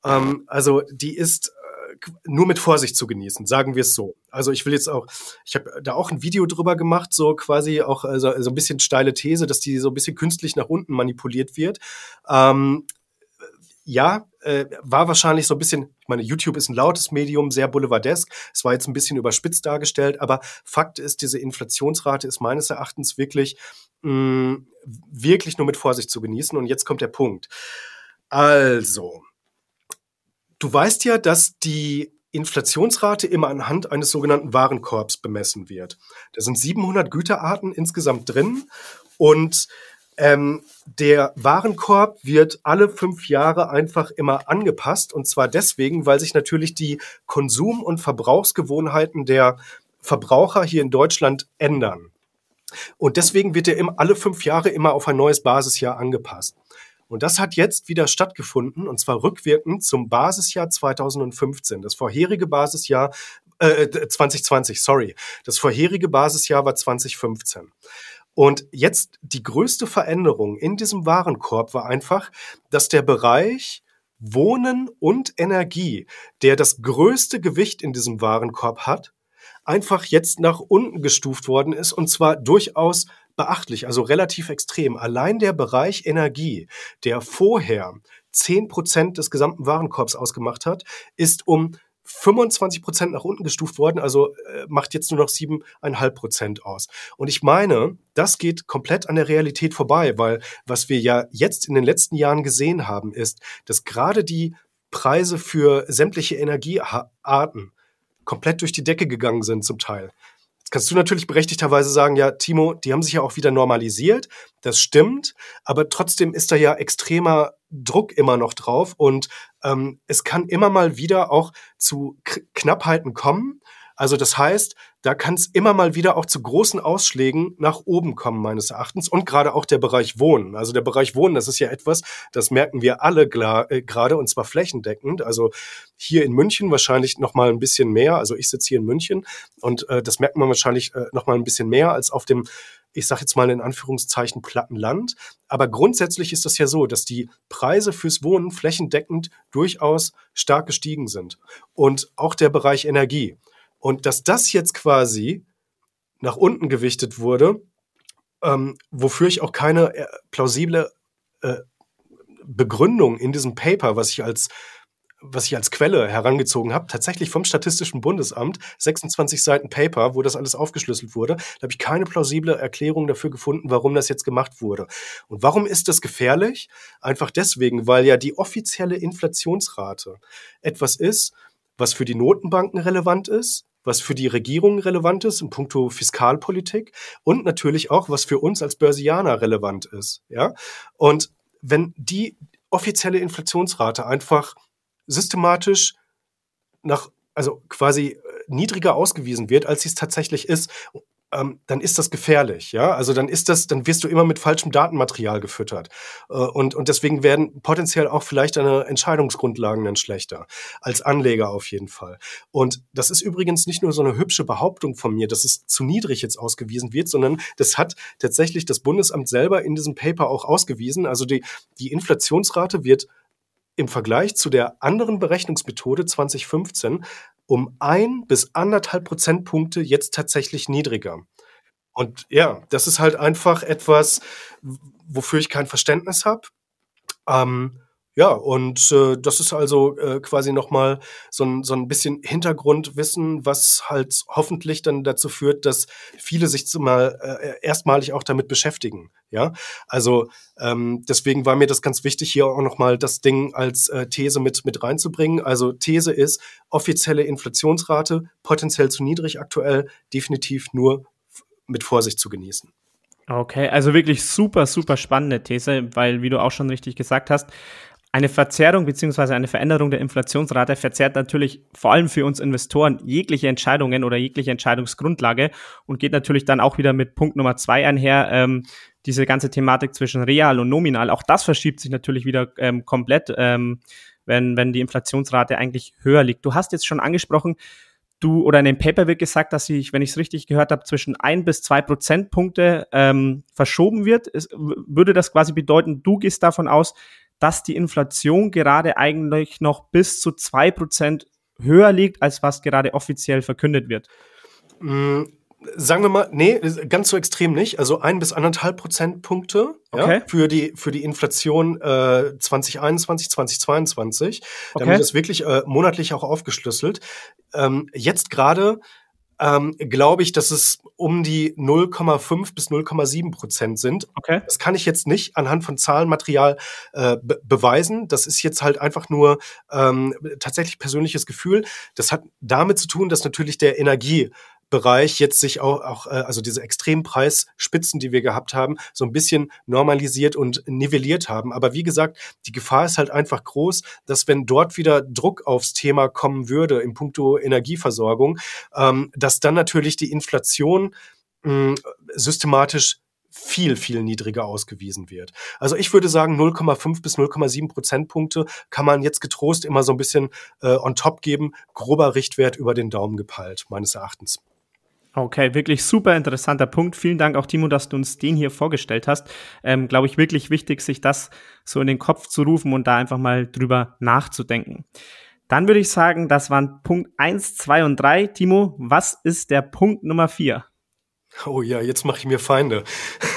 Ähm, also die ist äh, nur mit Vorsicht zu genießen, sagen wir es so. Also ich will jetzt auch, ich habe da auch ein Video drüber gemacht, so quasi auch also, so ein bisschen steile These, dass die so ein bisschen künstlich nach unten manipuliert wird. Ähm, ja, äh, war wahrscheinlich so ein bisschen, ich meine, YouTube ist ein lautes Medium, sehr boulevardesk. Es war jetzt ein bisschen überspitzt dargestellt, aber Fakt ist, diese Inflationsrate ist meines Erachtens wirklich, mh, mm, wirklich nur mit Vorsicht zu genießen. Und jetzt kommt der Punkt. Also, du weißt ja, dass die Inflationsrate immer anhand eines sogenannten Warenkorbs bemessen wird. Da sind 700 Güterarten insgesamt drin und ähm, der Warenkorb wird alle fünf Jahre einfach immer angepasst. Und zwar deswegen, weil sich natürlich die Konsum- und Verbrauchsgewohnheiten der Verbraucher hier in Deutschland ändern. Und deswegen wird er alle fünf Jahre immer auf ein neues Basisjahr angepasst. Und das hat jetzt wieder stattgefunden, und zwar rückwirkend zum Basisjahr 2015. Das vorherige Basisjahr, äh, 2020, sorry. Das vorherige Basisjahr war 2015. Und jetzt die größte Veränderung in diesem Warenkorb war einfach, dass der Bereich Wohnen und Energie, der das größte Gewicht in diesem Warenkorb hat, einfach jetzt nach unten gestuft worden ist und zwar durchaus beachtlich, also relativ extrem. Allein der Bereich Energie, der vorher zehn Prozent des gesamten Warenkorbs ausgemacht hat, ist um 25 Prozent nach unten gestuft worden, also äh, macht jetzt nur noch 7,5 Prozent aus. Und ich meine, das geht komplett an der Realität vorbei, weil was wir ja jetzt in den letzten Jahren gesehen haben, ist, dass gerade die Preise für sämtliche Energiearten komplett durch die Decke gegangen sind zum Teil. Jetzt kannst du natürlich berechtigterweise sagen, ja, Timo, die haben sich ja auch wieder normalisiert. Das stimmt, aber trotzdem ist da ja extremer Druck immer noch drauf und ähm, es kann immer mal wieder auch zu K Knappheiten kommen. Also das heißt, da kann es immer mal wieder auch zu großen Ausschlägen nach oben kommen, meines Erachtens. Und gerade auch der Bereich Wohnen. Also der Bereich Wohnen, das ist ja etwas, das merken wir alle äh, gerade und zwar flächendeckend. Also hier in München wahrscheinlich noch mal ein bisschen mehr. Also ich sitze hier in München und äh, das merkt man wahrscheinlich äh, noch mal ein bisschen mehr als auf dem ich sage jetzt mal in Anführungszeichen Plattenland. Aber grundsätzlich ist das ja so, dass die Preise fürs Wohnen flächendeckend durchaus stark gestiegen sind. Und auch der Bereich Energie. Und dass das jetzt quasi nach unten gewichtet wurde, ähm, wofür ich auch keine äh, plausible äh, Begründung in diesem Paper, was ich als was ich als Quelle herangezogen habe, tatsächlich vom Statistischen Bundesamt, 26 Seiten Paper, wo das alles aufgeschlüsselt wurde. Da habe ich keine plausible Erklärung dafür gefunden, warum das jetzt gemacht wurde. Und warum ist das gefährlich? Einfach deswegen, weil ja die offizielle Inflationsrate etwas ist, was für die Notenbanken relevant ist, was für die Regierung relevant ist in puncto Fiskalpolitik und natürlich auch, was für uns als Börsianer relevant ist. Ja? Und wenn die offizielle Inflationsrate einfach systematisch nach, also quasi äh, niedriger ausgewiesen wird, als sie es tatsächlich ist, ähm, dann ist das gefährlich, ja. Also dann ist das, dann wirst du immer mit falschem Datenmaterial gefüttert. Äh, und, und deswegen werden potenziell auch vielleicht deine Entscheidungsgrundlagen dann schlechter. Als Anleger auf jeden Fall. Und das ist übrigens nicht nur so eine hübsche Behauptung von mir, dass es zu niedrig jetzt ausgewiesen wird, sondern das hat tatsächlich das Bundesamt selber in diesem Paper auch ausgewiesen. Also die, die Inflationsrate wird im Vergleich zu der anderen Berechnungsmethode 2015 um ein bis anderthalb Prozentpunkte jetzt tatsächlich niedriger. Und ja, das ist halt einfach etwas, wofür ich kein Verständnis habe. Ähm, ja, und äh, das ist also äh, quasi nochmal so ein, so ein bisschen Hintergrundwissen, was halt hoffentlich dann dazu führt, dass viele sich zumal äh, erstmalig auch damit beschäftigen. Ja, also ähm, deswegen war mir das ganz wichtig, hier auch nochmal das Ding als äh, These mit, mit reinzubringen. Also These ist, offizielle Inflationsrate, potenziell zu niedrig aktuell, definitiv nur mit Vorsicht zu genießen. Okay, also wirklich super, super spannende These, weil, wie du auch schon richtig gesagt hast, eine Verzerrung beziehungsweise eine Veränderung der Inflationsrate verzerrt natürlich vor allem für uns Investoren jegliche Entscheidungen oder jegliche Entscheidungsgrundlage und geht natürlich dann auch wieder mit Punkt Nummer zwei einher, ähm, diese ganze Thematik zwischen real und nominal. Auch das verschiebt sich natürlich wieder ähm, komplett, ähm, wenn, wenn die Inflationsrate eigentlich höher liegt. Du hast jetzt schon angesprochen, du oder in dem Paper wird gesagt, dass sich, wenn ich es richtig gehört habe, zwischen ein bis zwei Prozentpunkte ähm, verschoben wird. Es, würde das quasi bedeuten, du gehst davon aus, dass die Inflation gerade eigentlich noch bis zu 2% höher liegt, als was gerade offiziell verkündet wird? Mm, sagen wir mal, nee, ganz so extrem nicht. Also ein bis anderthalb Prozentpunkte okay. ja, für, die, für die Inflation äh, 2021, 2022. Okay. Damit ist wirklich äh, monatlich auch aufgeschlüsselt. Ähm, jetzt gerade ähm, glaube ich, dass es um die 0,5 bis 0,7 Prozent sind. Okay. Das kann ich jetzt nicht anhand von Zahlenmaterial äh, be beweisen. Das ist jetzt halt einfach nur ähm, tatsächlich persönliches Gefühl. Das hat damit zu tun, dass natürlich der Energie Bereich jetzt sich auch, auch äh, also diese Extrempreisspitzen, die wir gehabt haben, so ein bisschen normalisiert und nivelliert haben. Aber wie gesagt, die Gefahr ist halt einfach groß, dass wenn dort wieder Druck aufs Thema kommen würde in puncto Energieversorgung, ähm, dass dann natürlich die Inflation mh, systematisch viel, viel niedriger ausgewiesen wird. Also ich würde sagen, 0,5 bis 0,7 Prozentpunkte kann man jetzt getrost immer so ein bisschen äh, on top geben. Grober Richtwert über den Daumen gepeilt, meines Erachtens. Okay, wirklich super interessanter Punkt. Vielen Dank auch, Timo, dass du uns den hier vorgestellt hast. Ähm, Glaube ich, wirklich wichtig, sich das so in den Kopf zu rufen und da einfach mal drüber nachzudenken. Dann würde ich sagen, das waren Punkt eins, zwei und drei. Timo, was ist der Punkt Nummer vier? Oh ja, jetzt mache ich mir Feinde.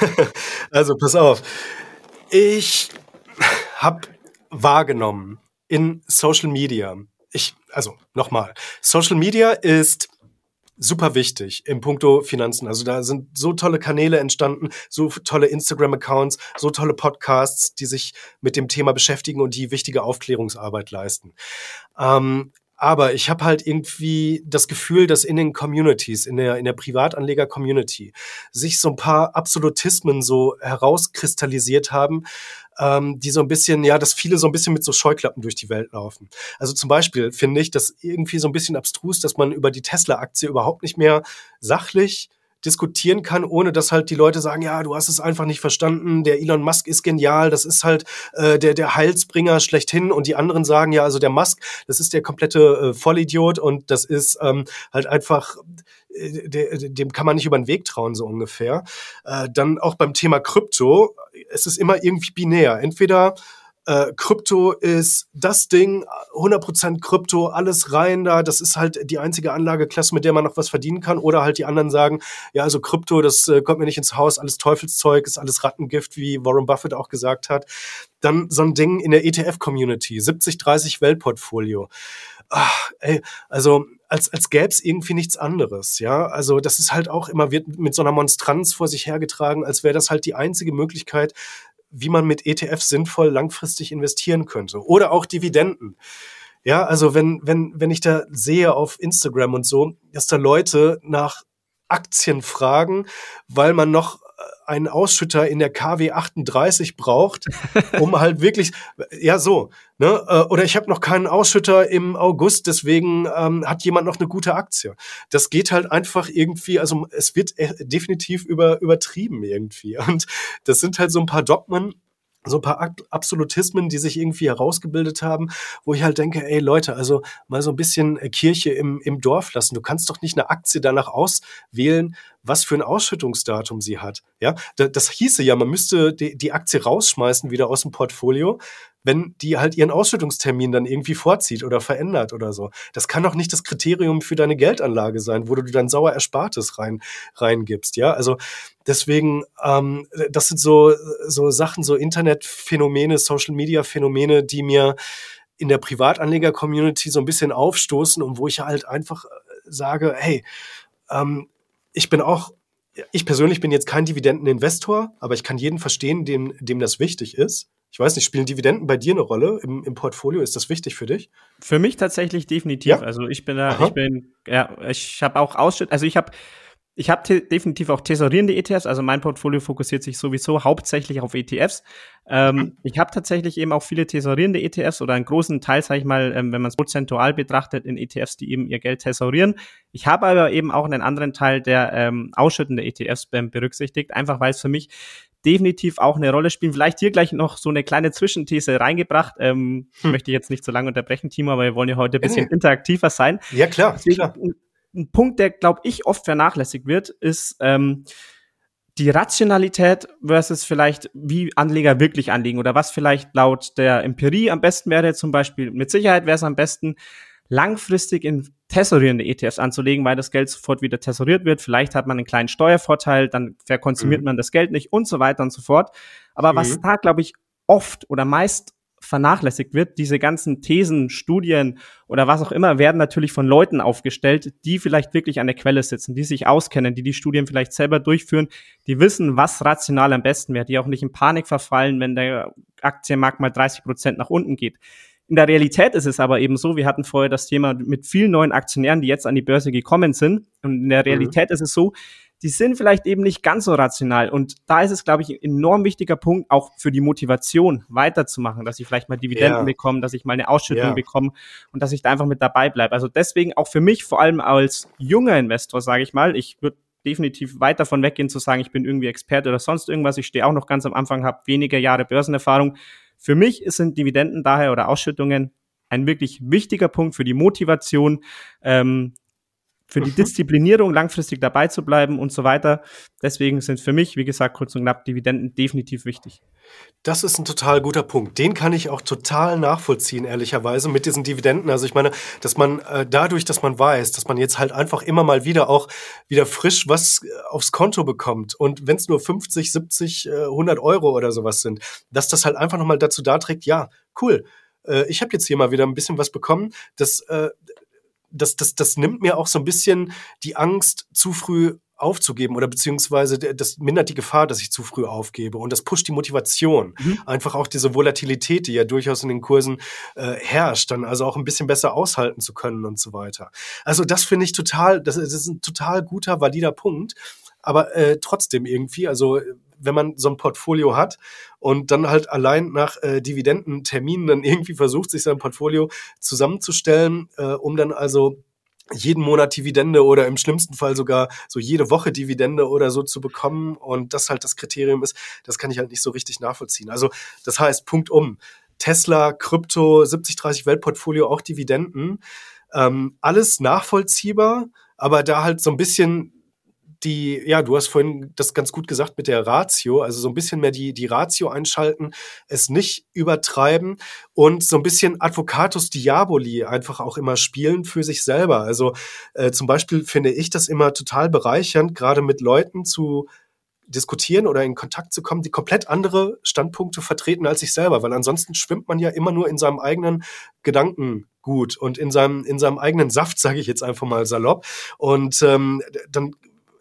also pass auf. Ich habe wahrgenommen in Social Media. Ich, also nochmal, Social Media ist super wichtig im Punkto Finanzen. Also da sind so tolle Kanäle entstanden, so tolle Instagram-Accounts, so tolle Podcasts, die sich mit dem Thema beschäftigen und die wichtige Aufklärungsarbeit leisten. Ähm, aber ich habe halt irgendwie das Gefühl, dass in den Communities, in der, in der Privatanleger-Community, sich so ein paar Absolutismen so herauskristallisiert haben, ähm, die so ein bisschen, ja, dass viele so ein bisschen mit so Scheuklappen durch die Welt laufen. Also zum Beispiel finde ich das irgendwie so ein bisschen abstrus, dass man über die Tesla-Aktie überhaupt nicht mehr sachlich diskutieren kann, ohne dass halt die Leute sagen, ja, du hast es einfach nicht verstanden, der Elon Musk ist genial, das ist halt äh, der, der Heilsbringer schlechthin und die anderen sagen, ja, also der Musk, das ist der komplette äh, Vollidiot und das ist ähm, halt einfach äh, dem kann man nicht über den Weg trauen, so ungefähr. Äh, dann auch beim Thema Krypto, es ist immer irgendwie binär. Entweder äh, Krypto ist das Ding, 100% Krypto, alles rein da, das ist halt die einzige Anlageklasse, mit der man noch was verdienen kann. Oder halt die anderen sagen, ja, also Krypto, das äh, kommt mir nicht ins Haus, alles Teufelszeug, ist alles Rattengift, wie Warren Buffett auch gesagt hat. Dann so ein Ding in der ETF-Community, 70-30 Weltportfolio. Ach, ey, also als, als gäbe es irgendwie nichts anderes, ja. Also das ist halt auch immer, wird mit so einer Monstranz vor sich hergetragen, als wäre das halt die einzige Möglichkeit, wie man mit ETF sinnvoll langfristig investieren könnte. Oder auch Dividenden. Ja, also wenn, wenn, wenn ich da sehe auf Instagram und so, dass da Leute nach Aktien fragen, weil man noch einen Ausschütter in der KW 38 braucht, um halt wirklich, ja so, ne? Äh, oder ich habe noch keinen Ausschütter im August, deswegen ähm, hat jemand noch eine gute Aktie. Das geht halt einfach irgendwie, also es wird äh, definitiv über, übertrieben irgendwie. Und das sind halt so ein paar Dogmen, so ein paar Absolutismen, die sich irgendwie herausgebildet haben, wo ich halt denke, ey Leute, also mal so ein bisschen äh, Kirche im, im Dorf lassen. Du kannst doch nicht eine Aktie danach auswählen, was für ein Ausschüttungsdatum sie hat. Ja, das hieße ja, man müsste die, die Aktie rausschmeißen wieder aus dem Portfolio, wenn die halt ihren Ausschüttungstermin dann irgendwie vorzieht oder verändert oder so. Das kann doch nicht das Kriterium für deine Geldanlage sein, wo du dann sauer Erspartes rein reingibst. Ja, also deswegen, ähm, das sind so so Sachen, so Internetphänomene, Social Media Phänomene, die mir in der Privatanleger-Community so ein bisschen aufstoßen und wo ich halt einfach äh, sage, hey, ähm, ich bin auch, ich persönlich bin jetzt kein Dividendeninvestor, aber ich kann jeden verstehen, dem, dem das wichtig ist. Ich weiß nicht, spielen Dividenden bei dir eine Rolle im, im Portfolio? Ist das wichtig für dich? Für mich tatsächlich definitiv. Ja? Also ich bin da, Aha. ich bin, ja, ich habe auch Ausschütt, also ich habe ich habe definitiv auch tesorierende ETFs, also mein Portfolio fokussiert sich sowieso hauptsächlich auf ETFs. Ähm, mhm. Ich habe tatsächlich eben auch viele tesorierende ETFs oder einen großen Teil, sage ich mal, ähm, wenn man es prozentual betrachtet, in ETFs, die eben ihr Geld tesorieren. Ich habe aber eben auch einen anderen Teil, der ähm, ausschüttende ETFs berücksichtigt, einfach weil es für mich definitiv auch eine Rolle spielt. Vielleicht hier gleich noch so eine kleine Zwischenthese reingebracht. Ähm, hm. Möchte ich jetzt nicht so lange unterbrechen, Timo, aber wir wollen ja heute ein bisschen interaktiver sein. Ja, klar. Deswegen, klar ein Punkt, der, glaube ich, oft vernachlässigt wird, ist ähm, die Rationalität versus vielleicht, wie Anleger wirklich anlegen oder was vielleicht laut der Empirie am besten wäre, zum Beispiel mit Sicherheit wäre es am besten, langfristig in tesorierende ETFs anzulegen, weil das Geld sofort wieder tesoriert wird. Vielleicht hat man einen kleinen Steuervorteil, dann verkonsumiert mhm. man das Geld nicht und so weiter und so fort. Aber mhm. was da, glaube ich, oft oder meist vernachlässigt wird. Diese ganzen Thesen, Studien oder was auch immer werden natürlich von Leuten aufgestellt, die vielleicht wirklich an der Quelle sitzen, die sich auskennen, die die Studien vielleicht selber durchführen, die wissen, was rational am besten wäre, die auch nicht in Panik verfallen, wenn der Aktienmarkt mal 30 Prozent nach unten geht. In der Realität ist es aber eben so, wir hatten vorher das Thema mit vielen neuen Aktionären, die jetzt an die Börse gekommen sind. Und in der mhm. Realität mhm. ist es so, die sind vielleicht eben nicht ganz so rational. Und da ist es, glaube ich, ein enorm wichtiger Punkt, auch für die Motivation weiterzumachen, dass ich vielleicht mal Dividenden ja. bekomme, dass ich mal eine Ausschüttung ja. bekomme und dass ich da einfach mit dabei bleibe. Also deswegen auch für mich, vor allem als junger Investor, sage ich mal, ich würde definitiv weit davon weggehen zu sagen, ich bin irgendwie Experte oder sonst irgendwas. Ich stehe auch noch ganz am Anfang, habe weniger Jahre Börsenerfahrung. Für mich sind Dividenden daher oder Ausschüttungen ein wirklich wichtiger Punkt für die Motivation, ähm, für die mhm. Disziplinierung langfristig dabei zu bleiben und so weiter. Deswegen sind für mich, wie gesagt, kurz und knapp Dividenden definitiv wichtig. Das ist ein total guter Punkt. Den kann ich auch total nachvollziehen, ehrlicherweise, mit diesen Dividenden. Also ich meine, dass man äh, dadurch, dass man weiß, dass man jetzt halt einfach immer mal wieder auch wieder frisch was äh, aufs Konto bekommt und wenn es nur 50, 70, äh, 100 Euro oder sowas sind, dass das halt einfach nochmal dazu da trägt, ja, cool, äh, ich habe jetzt hier mal wieder ein bisschen was bekommen. Das, äh, das, das, das nimmt mir auch so ein bisschen die Angst, zu früh aufzugeben oder beziehungsweise das mindert die Gefahr, dass ich zu früh aufgebe und das pusht die Motivation. Mhm. Einfach auch diese Volatilität, die ja durchaus in den Kursen äh, herrscht, dann also auch ein bisschen besser aushalten zu können und so weiter. Also das finde ich total, das, das ist ein total guter, valider Punkt. Aber äh, trotzdem irgendwie, also wenn man so ein Portfolio hat und dann halt allein nach äh, Dividendenterminen dann irgendwie versucht, sich sein Portfolio zusammenzustellen, äh, um dann also jeden Monat Dividende oder im schlimmsten Fall sogar so jede Woche Dividende oder so zu bekommen und das halt das Kriterium ist, das kann ich halt nicht so richtig nachvollziehen. Also das heißt, Punkt um. Tesla, Krypto, 70-30 Weltportfolio, auch Dividenden. Ähm, alles nachvollziehbar, aber da halt so ein bisschen die, ja, du hast vorhin das ganz gut gesagt mit der Ratio, also so ein bisschen mehr die, die Ratio einschalten, es nicht übertreiben und so ein bisschen Advocatus Diaboli einfach auch immer spielen für sich selber. Also äh, zum Beispiel finde ich das immer total bereichernd, gerade mit Leuten zu diskutieren oder in Kontakt zu kommen, die komplett andere Standpunkte vertreten als ich selber, weil ansonsten schwimmt man ja immer nur in seinem eigenen Gedankengut und in seinem, in seinem eigenen Saft, sage ich jetzt einfach mal salopp. Und ähm, dann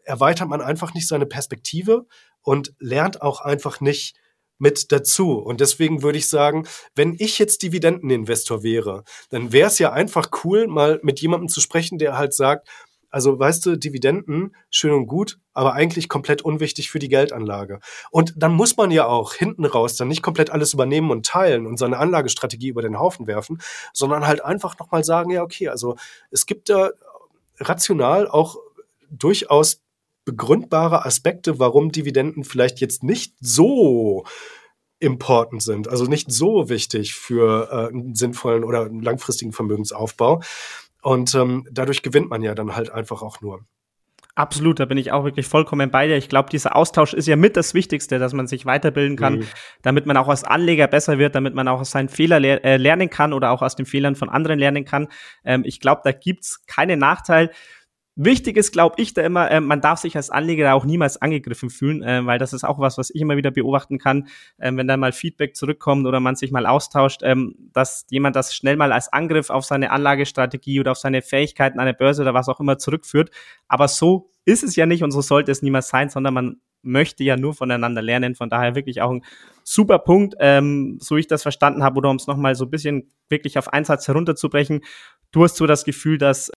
erweitert man einfach nicht seine Perspektive und lernt auch einfach nicht mit dazu. Und deswegen würde ich sagen, wenn ich jetzt Dividendeninvestor wäre, dann wäre es ja einfach cool, mal mit jemandem zu sprechen, der halt sagt, also weißt du, Dividenden, schön und gut, aber eigentlich komplett unwichtig für die Geldanlage. Und dann muss man ja auch hinten raus dann nicht komplett alles übernehmen und teilen und seine Anlagestrategie über den Haufen werfen, sondern halt einfach nochmal sagen, ja, okay, also es gibt da rational auch durchaus begründbare Aspekte, warum Dividenden vielleicht jetzt nicht so important sind, also nicht so wichtig für äh, einen sinnvollen oder einen langfristigen Vermögensaufbau. Und ähm, dadurch gewinnt man ja dann halt einfach auch nur. Absolut, da bin ich auch wirklich vollkommen bei dir. Ich glaube, dieser Austausch ist ja mit das Wichtigste, dass man sich weiterbilden kann, mhm. damit man auch als Anleger besser wird, damit man auch aus seinen Fehlern le äh, lernen kann oder auch aus den Fehlern von anderen lernen kann. Ähm, ich glaube, da gibt's keinen Nachteil. Wichtig ist, glaube ich, da immer, äh, man darf sich als Anleger auch niemals angegriffen fühlen, äh, weil das ist auch was, was ich immer wieder beobachten kann, äh, wenn da mal Feedback zurückkommt oder man sich mal austauscht, ähm, dass jemand das schnell mal als Angriff auf seine Anlagestrategie oder auf seine Fähigkeiten an der Börse oder was auch immer zurückführt. Aber so ist es ja nicht und so sollte es niemals sein, sondern man möchte ja nur voneinander lernen. Von daher wirklich auch ein super Punkt, ähm, so ich das verstanden habe, oder um es nochmal so ein bisschen wirklich auf Einsatz herunterzubrechen. Du hast so das Gefühl, dass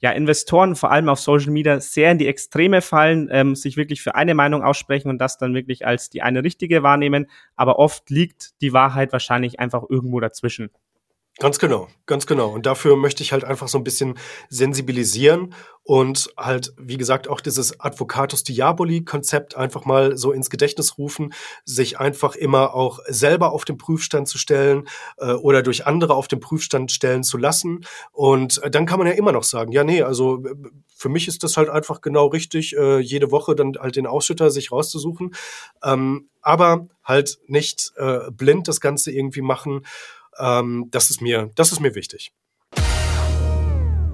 ja, Investoren vor allem auf Social Media sehr in die Extreme fallen, ähm, sich wirklich für eine Meinung aussprechen und das dann wirklich als die eine richtige wahrnehmen. Aber oft liegt die Wahrheit wahrscheinlich einfach irgendwo dazwischen. Ganz genau, ganz genau. Und dafür möchte ich halt einfach so ein bisschen sensibilisieren und halt, wie gesagt, auch dieses Advocatus Diaboli-Konzept einfach mal so ins Gedächtnis rufen, sich einfach immer auch selber auf den Prüfstand zu stellen äh, oder durch andere auf den Prüfstand stellen zu lassen. Und äh, dann kann man ja immer noch sagen, ja, nee, also äh, für mich ist das halt einfach genau richtig, äh, jede Woche dann halt den Ausschütter sich rauszusuchen. Ähm, aber halt nicht äh, blind das Ganze irgendwie machen ähm, das, ist mir, das ist mir wichtig.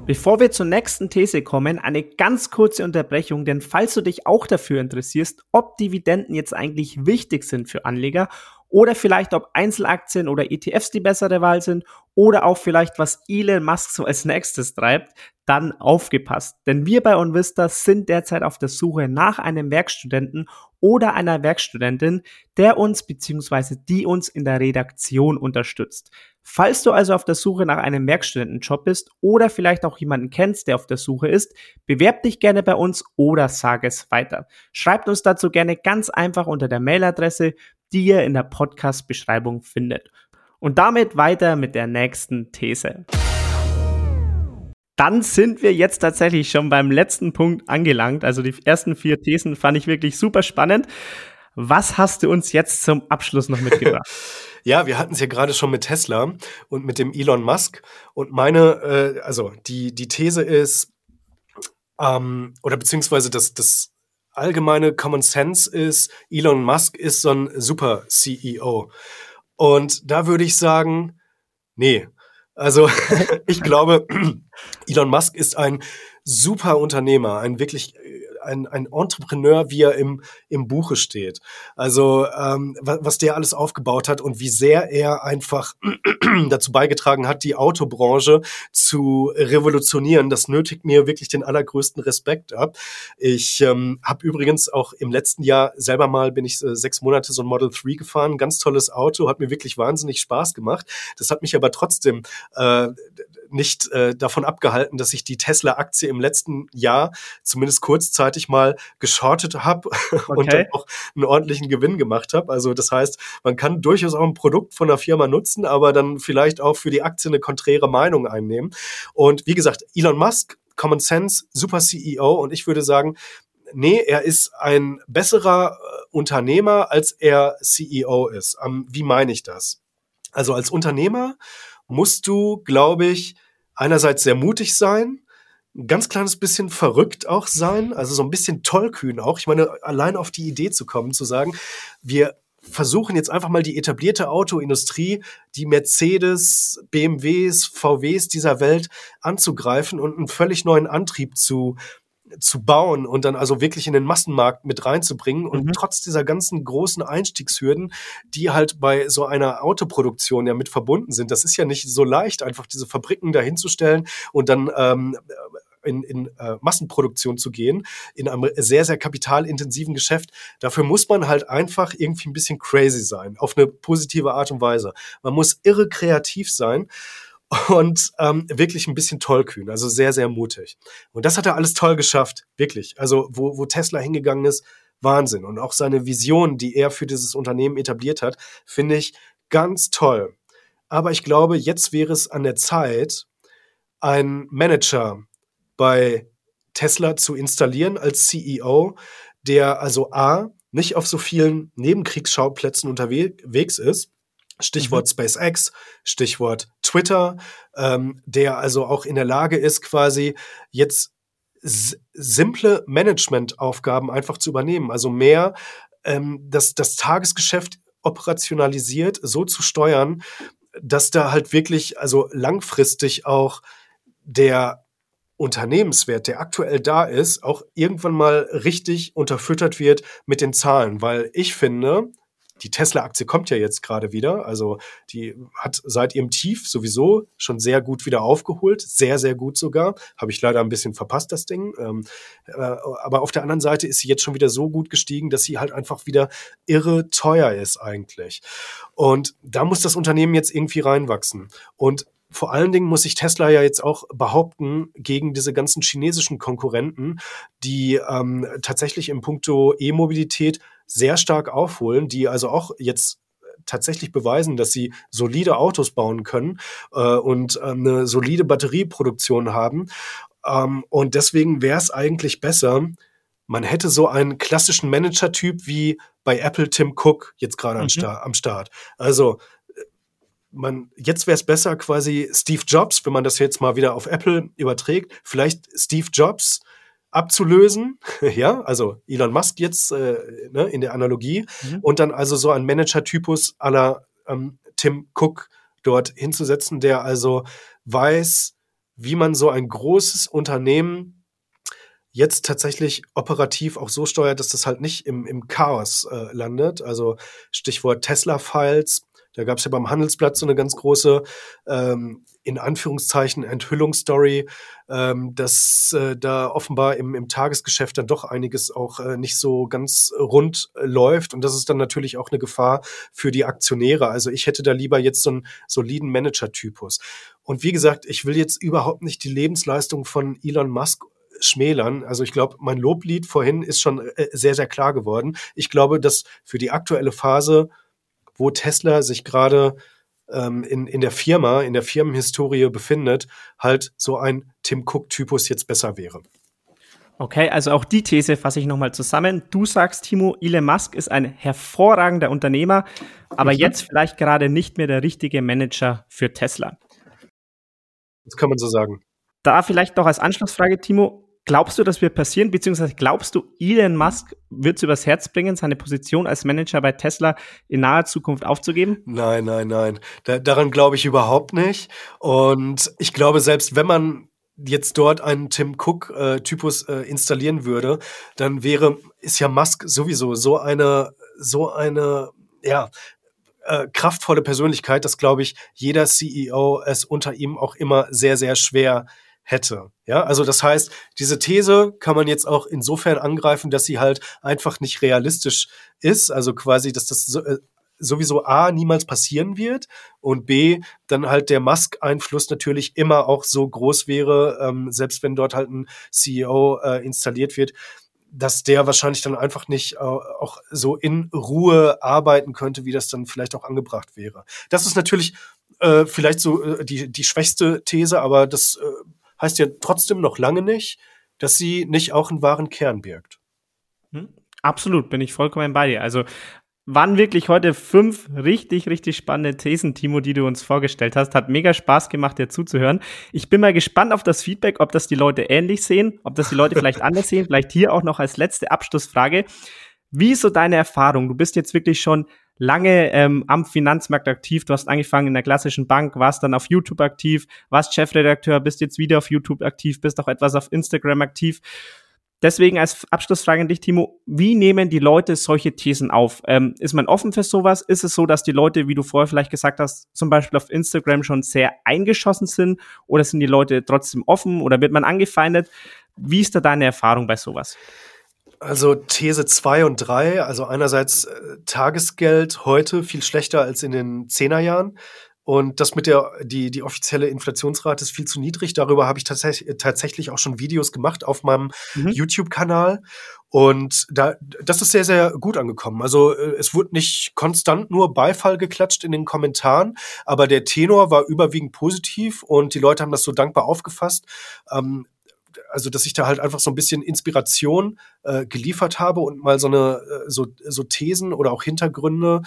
Bevor wir zur nächsten These kommen, eine ganz kurze Unterbrechung, denn falls du dich auch dafür interessierst, ob Dividenden jetzt eigentlich wichtig sind für Anleger oder vielleicht ob Einzelaktien oder ETFs die bessere Wahl sind oder auch vielleicht was Elon Musk so als nächstes treibt, dann aufgepasst. Denn wir bei OnVista sind derzeit auf der Suche nach einem Werkstudenten oder einer Werkstudentin, der uns bzw. die uns in der Redaktion unterstützt. Falls du also auf der Suche nach einem Werkstudentenjob bist oder vielleicht auch jemanden kennst, der auf der Suche ist, bewerb dich gerne bei uns oder sag es weiter. Schreibt uns dazu gerne ganz einfach unter der Mailadresse, die ihr in der Podcast-Beschreibung findet. Und damit weiter mit der nächsten These. Dann sind wir jetzt tatsächlich schon beim letzten Punkt angelangt. Also die ersten vier Thesen fand ich wirklich super spannend. Was hast du uns jetzt zum Abschluss noch mitgebracht? ja, wir hatten es ja gerade schon mit Tesla und mit dem Elon Musk. Und meine, äh, also die, die These ist, ähm, oder beziehungsweise das, das allgemeine Common Sense ist, Elon Musk ist so ein super CEO. Und da würde ich sagen, nee. Also ich glaube, Elon Musk ist ein super Unternehmer, ein wirklich ein, ein Entrepreneur, wie er im, im Buche steht. Also ähm, was, was der alles aufgebaut hat und wie sehr er einfach dazu beigetragen hat, die Autobranche zu revolutionieren. Das nötigt mir wirklich den allergrößten Respekt ab. Ich ähm, habe übrigens auch im letzten Jahr selber mal, bin ich äh, sechs Monate so ein Model 3 gefahren. Ganz tolles Auto, hat mir wirklich wahnsinnig Spaß gemacht. Das hat mich aber trotzdem äh, nicht äh, davon abgehalten, dass ich die Tesla-Aktie im letzten Jahr zumindest kurzzeitig mal geschortet habe okay. und dann auch einen ordentlichen Gewinn gemacht habe. Also das heißt, man kann durchaus auch ein Produkt von einer Firma nutzen, aber dann vielleicht auch für die Aktie eine konträre Meinung einnehmen. Und wie gesagt, Elon Musk, Common Sense, super CEO und ich würde sagen, nee, er ist ein besserer äh, Unternehmer, als er CEO ist. Ähm, wie meine ich das? Also als Unternehmer musst du, glaube ich, einerseits sehr mutig sein, ein ganz kleines bisschen verrückt auch sein, also so ein bisschen tollkühn auch. Ich meine, allein auf die Idee zu kommen, zu sagen, wir versuchen jetzt einfach mal die etablierte Autoindustrie, die Mercedes, BMWs, VWs dieser Welt anzugreifen und einen völlig neuen Antrieb zu zu bauen und dann also wirklich in den Massenmarkt mit reinzubringen und mhm. trotz dieser ganzen großen Einstiegshürden, die halt bei so einer Autoproduktion ja mit verbunden sind, das ist ja nicht so leicht, einfach diese Fabriken dahinzustellen und dann ähm, in, in äh, Massenproduktion zu gehen, in einem sehr, sehr kapitalintensiven Geschäft. Dafür muss man halt einfach irgendwie ein bisschen crazy sein, auf eine positive Art und Weise. Man muss irre kreativ sein und ähm, wirklich ein bisschen tollkühn, also sehr, sehr mutig. Und das hat er alles toll geschafft, wirklich. Also wo, wo Tesla hingegangen ist, Wahnsinn. Und auch seine Vision, die er für dieses Unternehmen etabliert hat, finde ich ganz toll. Aber ich glaube, jetzt wäre es an der Zeit, einen Manager bei Tesla zu installieren als CEO, der also A, nicht auf so vielen Nebenkriegsschauplätzen unterwegs ist, Stichwort mhm. SpaceX, Stichwort Twitter, ähm, der also auch in der Lage ist, quasi jetzt simple Managementaufgaben einfach zu übernehmen. Also mehr ähm, das, das Tagesgeschäft operationalisiert, so zu steuern, dass da halt wirklich, also langfristig auch der Unternehmenswert, der aktuell da ist, auch irgendwann mal richtig unterfüttert wird mit den Zahlen. Weil ich finde, die Tesla-Aktie kommt ja jetzt gerade wieder. Also die hat seit ihrem Tief sowieso schon sehr gut wieder aufgeholt. Sehr, sehr gut sogar. Habe ich leider ein bisschen verpasst, das Ding. Ähm, äh, aber auf der anderen Seite ist sie jetzt schon wieder so gut gestiegen, dass sie halt einfach wieder irre teuer ist eigentlich. Und da muss das Unternehmen jetzt irgendwie reinwachsen. Und vor allen Dingen muss sich Tesla ja jetzt auch behaupten gegen diese ganzen chinesischen Konkurrenten, die ähm, tatsächlich im Punkto E-Mobilität sehr stark aufholen, die also auch jetzt tatsächlich beweisen, dass sie solide Autos bauen können äh, und äh, eine solide Batterieproduktion haben. Ähm, und deswegen wäre es eigentlich besser, man hätte so einen klassischen Manager-Typ wie bei Apple Tim Cook jetzt gerade mhm. am Start. Also man, jetzt wäre es besser quasi Steve Jobs, wenn man das jetzt mal wieder auf Apple überträgt, vielleicht Steve Jobs abzulösen, ja, also Elon Musk jetzt äh, ne, in der Analogie mhm. und dann also so ein Manager-Typus aller ähm, Tim Cook dort hinzusetzen, der also weiß, wie man so ein großes Unternehmen jetzt tatsächlich operativ auch so steuert, dass das halt nicht im, im Chaos äh, landet. Also Stichwort Tesla-Files, da gab es ja beim Handelsblatt so eine ganz große, ähm, in Anführungszeichen, Enthüllungsstory, ähm, dass äh, da offenbar im, im Tagesgeschäft dann doch einiges auch äh, nicht so ganz rund äh, läuft. Und das ist dann natürlich auch eine Gefahr für die Aktionäre. Also ich hätte da lieber jetzt so einen soliden Manager-Typus. Und wie gesagt, ich will jetzt überhaupt nicht die Lebensleistung von Elon Musk schmälern. Also ich glaube, mein Loblied vorhin ist schon äh, sehr, sehr klar geworden. Ich glaube, dass für die aktuelle Phase wo Tesla sich gerade ähm, in, in der Firma, in der Firmenhistorie befindet, halt so ein Tim Cook-Typus jetzt besser wäre. Okay, also auch die These fasse ich nochmal zusammen. Du sagst, Timo, Elon Musk ist ein hervorragender Unternehmer, aber mhm. jetzt vielleicht gerade nicht mehr der richtige Manager für Tesla. Das kann man so sagen. Da vielleicht noch als Anschlussfrage, Timo, Glaubst du, das wird passieren? Beziehungsweise glaubst du, Elon Musk wird es übers Herz bringen, seine Position als Manager bei Tesla in naher Zukunft aufzugeben? Nein, nein, nein. Da, daran glaube ich überhaupt nicht. Und ich glaube, selbst wenn man jetzt dort einen Tim Cook-Typus äh, äh, installieren würde, dann wäre, ist ja Musk sowieso so eine, so eine, ja, äh, kraftvolle Persönlichkeit, dass, glaube ich, jeder CEO es unter ihm auch immer sehr, sehr schwer hätte. Ja, also das heißt, diese These kann man jetzt auch insofern angreifen, dass sie halt einfach nicht realistisch ist. Also quasi, dass das so, äh, sowieso A niemals passieren wird und B dann halt der Musk-Einfluss natürlich immer auch so groß wäre, ähm, selbst wenn dort halt ein CEO äh, installiert wird, dass der wahrscheinlich dann einfach nicht äh, auch so in Ruhe arbeiten könnte, wie das dann vielleicht auch angebracht wäre. Das ist natürlich äh, vielleicht so äh, die, die schwächste These, aber das äh, heißt ja trotzdem noch lange nicht, dass sie nicht auch einen wahren Kern birgt. Hm? Absolut, bin ich vollkommen bei dir. Also waren wirklich heute fünf richtig, richtig spannende Thesen, Timo, die du uns vorgestellt hast. Hat mega Spaß gemacht, dir zuzuhören. Ich bin mal gespannt auf das Feedback, ob das die Leute ähnlich sehen, ob das die Leute vielleicht anders sehen. Vielleicht hier auch noch als letzte Abschlussfrage. Wie ist so deine Erfahrung? Du bist jetzt wirklich schon lange ähm, am Finanzmarkt aktiv. Du hast angefangen in der klassischen Bank, warst dann auf YouTube aktiv, warst Chefredakteur, bist jetzt wieder auf YouTube aktiv, bist auch etwas auf Instagram aktiv. Deswegen als Abschlussfrage an dich, Timo, wie nehmen die Leute solche Thesen auf? Ähm, ist man offen für sowas? Ist es so, dass die Leute, wie du vorher vielleicht gesagt hast, zum Beispiel auf Instagram schon sehr eingeschossen sind? Oder sind die Leute trotzdem offen oder wird man angefeindet? Wie ist da deine Erfahrung bei sowas? Also These 2 und 3, also einerseits äh, Tagesgeld heute viel schlechter als in den Zehnerjahren. Und das mit der, die, die offizielle Inflationsrate ist viel zu niedrig. Darüber habe ich tats tatsächlich auch schon Videos gemacht auf meinem mhm. YouTube-Kanal. Und da, das ist sehr, sehr gut angekommen. Also äh, es wurde nicht konstant nur Beifall geklatscht in den Kommentaren, aber der Tenor war überwiegend positiv und die Leute haben das so dankbar aufgefasst. Ähm, also dass ich da halt einfach so ein bisschen Inspiration äh, geliefert habe und mal so eine äh, so, so Thesen oder auch Hintergründe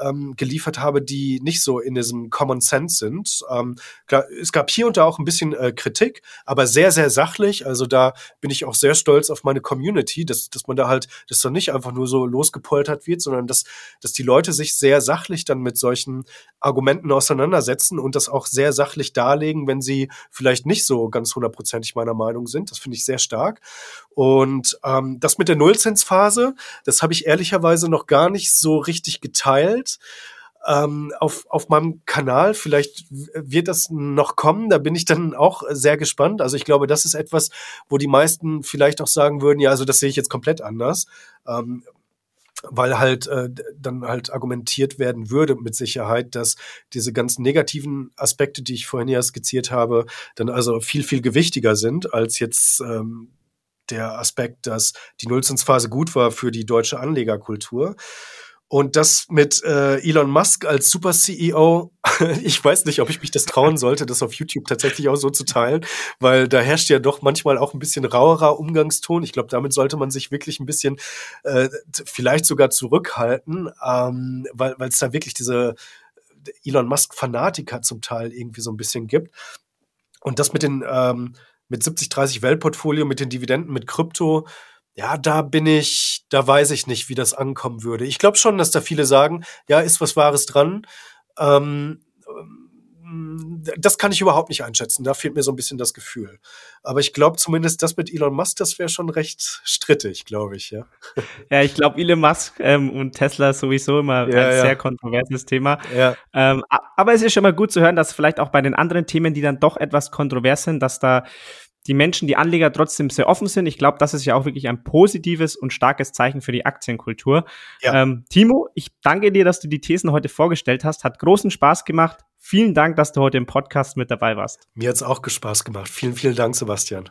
ähm, geliefert habe, die nicht so in diesem Common Sense sind. Ähm, klar, es gab hier und da auch ein bisschen äh, Kritik, aber sehr, sehr sachlich. Also da bin ich auch sehr stolz auf meine Community, dass, dass man da halt, dass da nicht einfach nur so losgepoltert wird, sondern dass, dass die Leute sich sehr sachlich dann mit solchen Argumenten auseinandersetzen und das auch sehr sachlich darlegen, wenn sie vielleicht nicht so ganz hundertprozentig meiner Meinung sind. Das finde ich sehr stark. Und ähm, das mit der Nullzinsphase, das habe ich ehrlicherweise noch gar nicht so richtig geteilt. Ähm, auf, auf meinem Kanal. Vielleicht wird das noch kommen. Da bin ich dann auch sehr gespannt. Also ich glaube, das ist etwas, wo die meisten vielleicht auch sagen würden, ja, also das sehe ich jetzt komplett anders. Ähm, weil halt äh, dann halt argumentiert werden würde mit Sicherheit, dass diese ganzen negativen Aspekte, die ich vorhin ja skizziert habe, dann also viel, viel gewichtiger sind als jetzt ähm, der Aspekt, dass die Nullzinsphase gut war für die deutsche Anlegerkultur. Und das mit äh, Elon Musk als Super CEO, ich weiß nicht, ob ich mich das trauen sollte, das auf YouTube tatsächlich auch so zu teilen, weil da herrscht ja doch manchmal auch ein bisschen rauerer Umgangston. Ich glaube, damit sollte man sich wirklich ein bisschen äh, vielleicht sogar zurückhalten, ähm, weil es da wirklich diese Elon Musk-Fanatiker zum Teil irgendwie so ein bisschen gibt. Und das mit den ähm, mit 70-30 Weltportfolio, mit den Dividenden, mit Krypto, ja, da bin ich, da weiß ich nicht, wie das ankommen würde. Ich glaube schon, dass da viele sagen, ja, ist was Wahres dran. Ähm, das kann ich überhaupt nicht einschätzen. Da fehlt mir so ein bisschen das Gefühl. Aber ich glaube zumindest, das mit Elon Musk, das wäre schon recht strittig, glaube ich, ja. Ja, ich glaube, Elon Musk ähm, und Tesla sowieso immer ja, ein ja. sehr kontroverses Thema. Ja. Ähm, aber es ist schon mal gut zu hören, dass vielleicht auch bei den anderen Themen, die dann doch etwas kontrovers sind, dass da die Menschen, die Anleger trotzdem sehr offen sind. Ich glaube, das ist ja auch wirklich ein positives und starkes Zeichen für die Aktienkultur. Ja. Ähm, Timo, ich danke dir, dass du die Thesen heute vorgestellt hast. Hat großen Spaß gemacht. Vielen Dank, dass du heute im Podcast mit dabei warst. Mir hat es auch Spaß gemacht. Vielen, vielen Dank, Sebastian.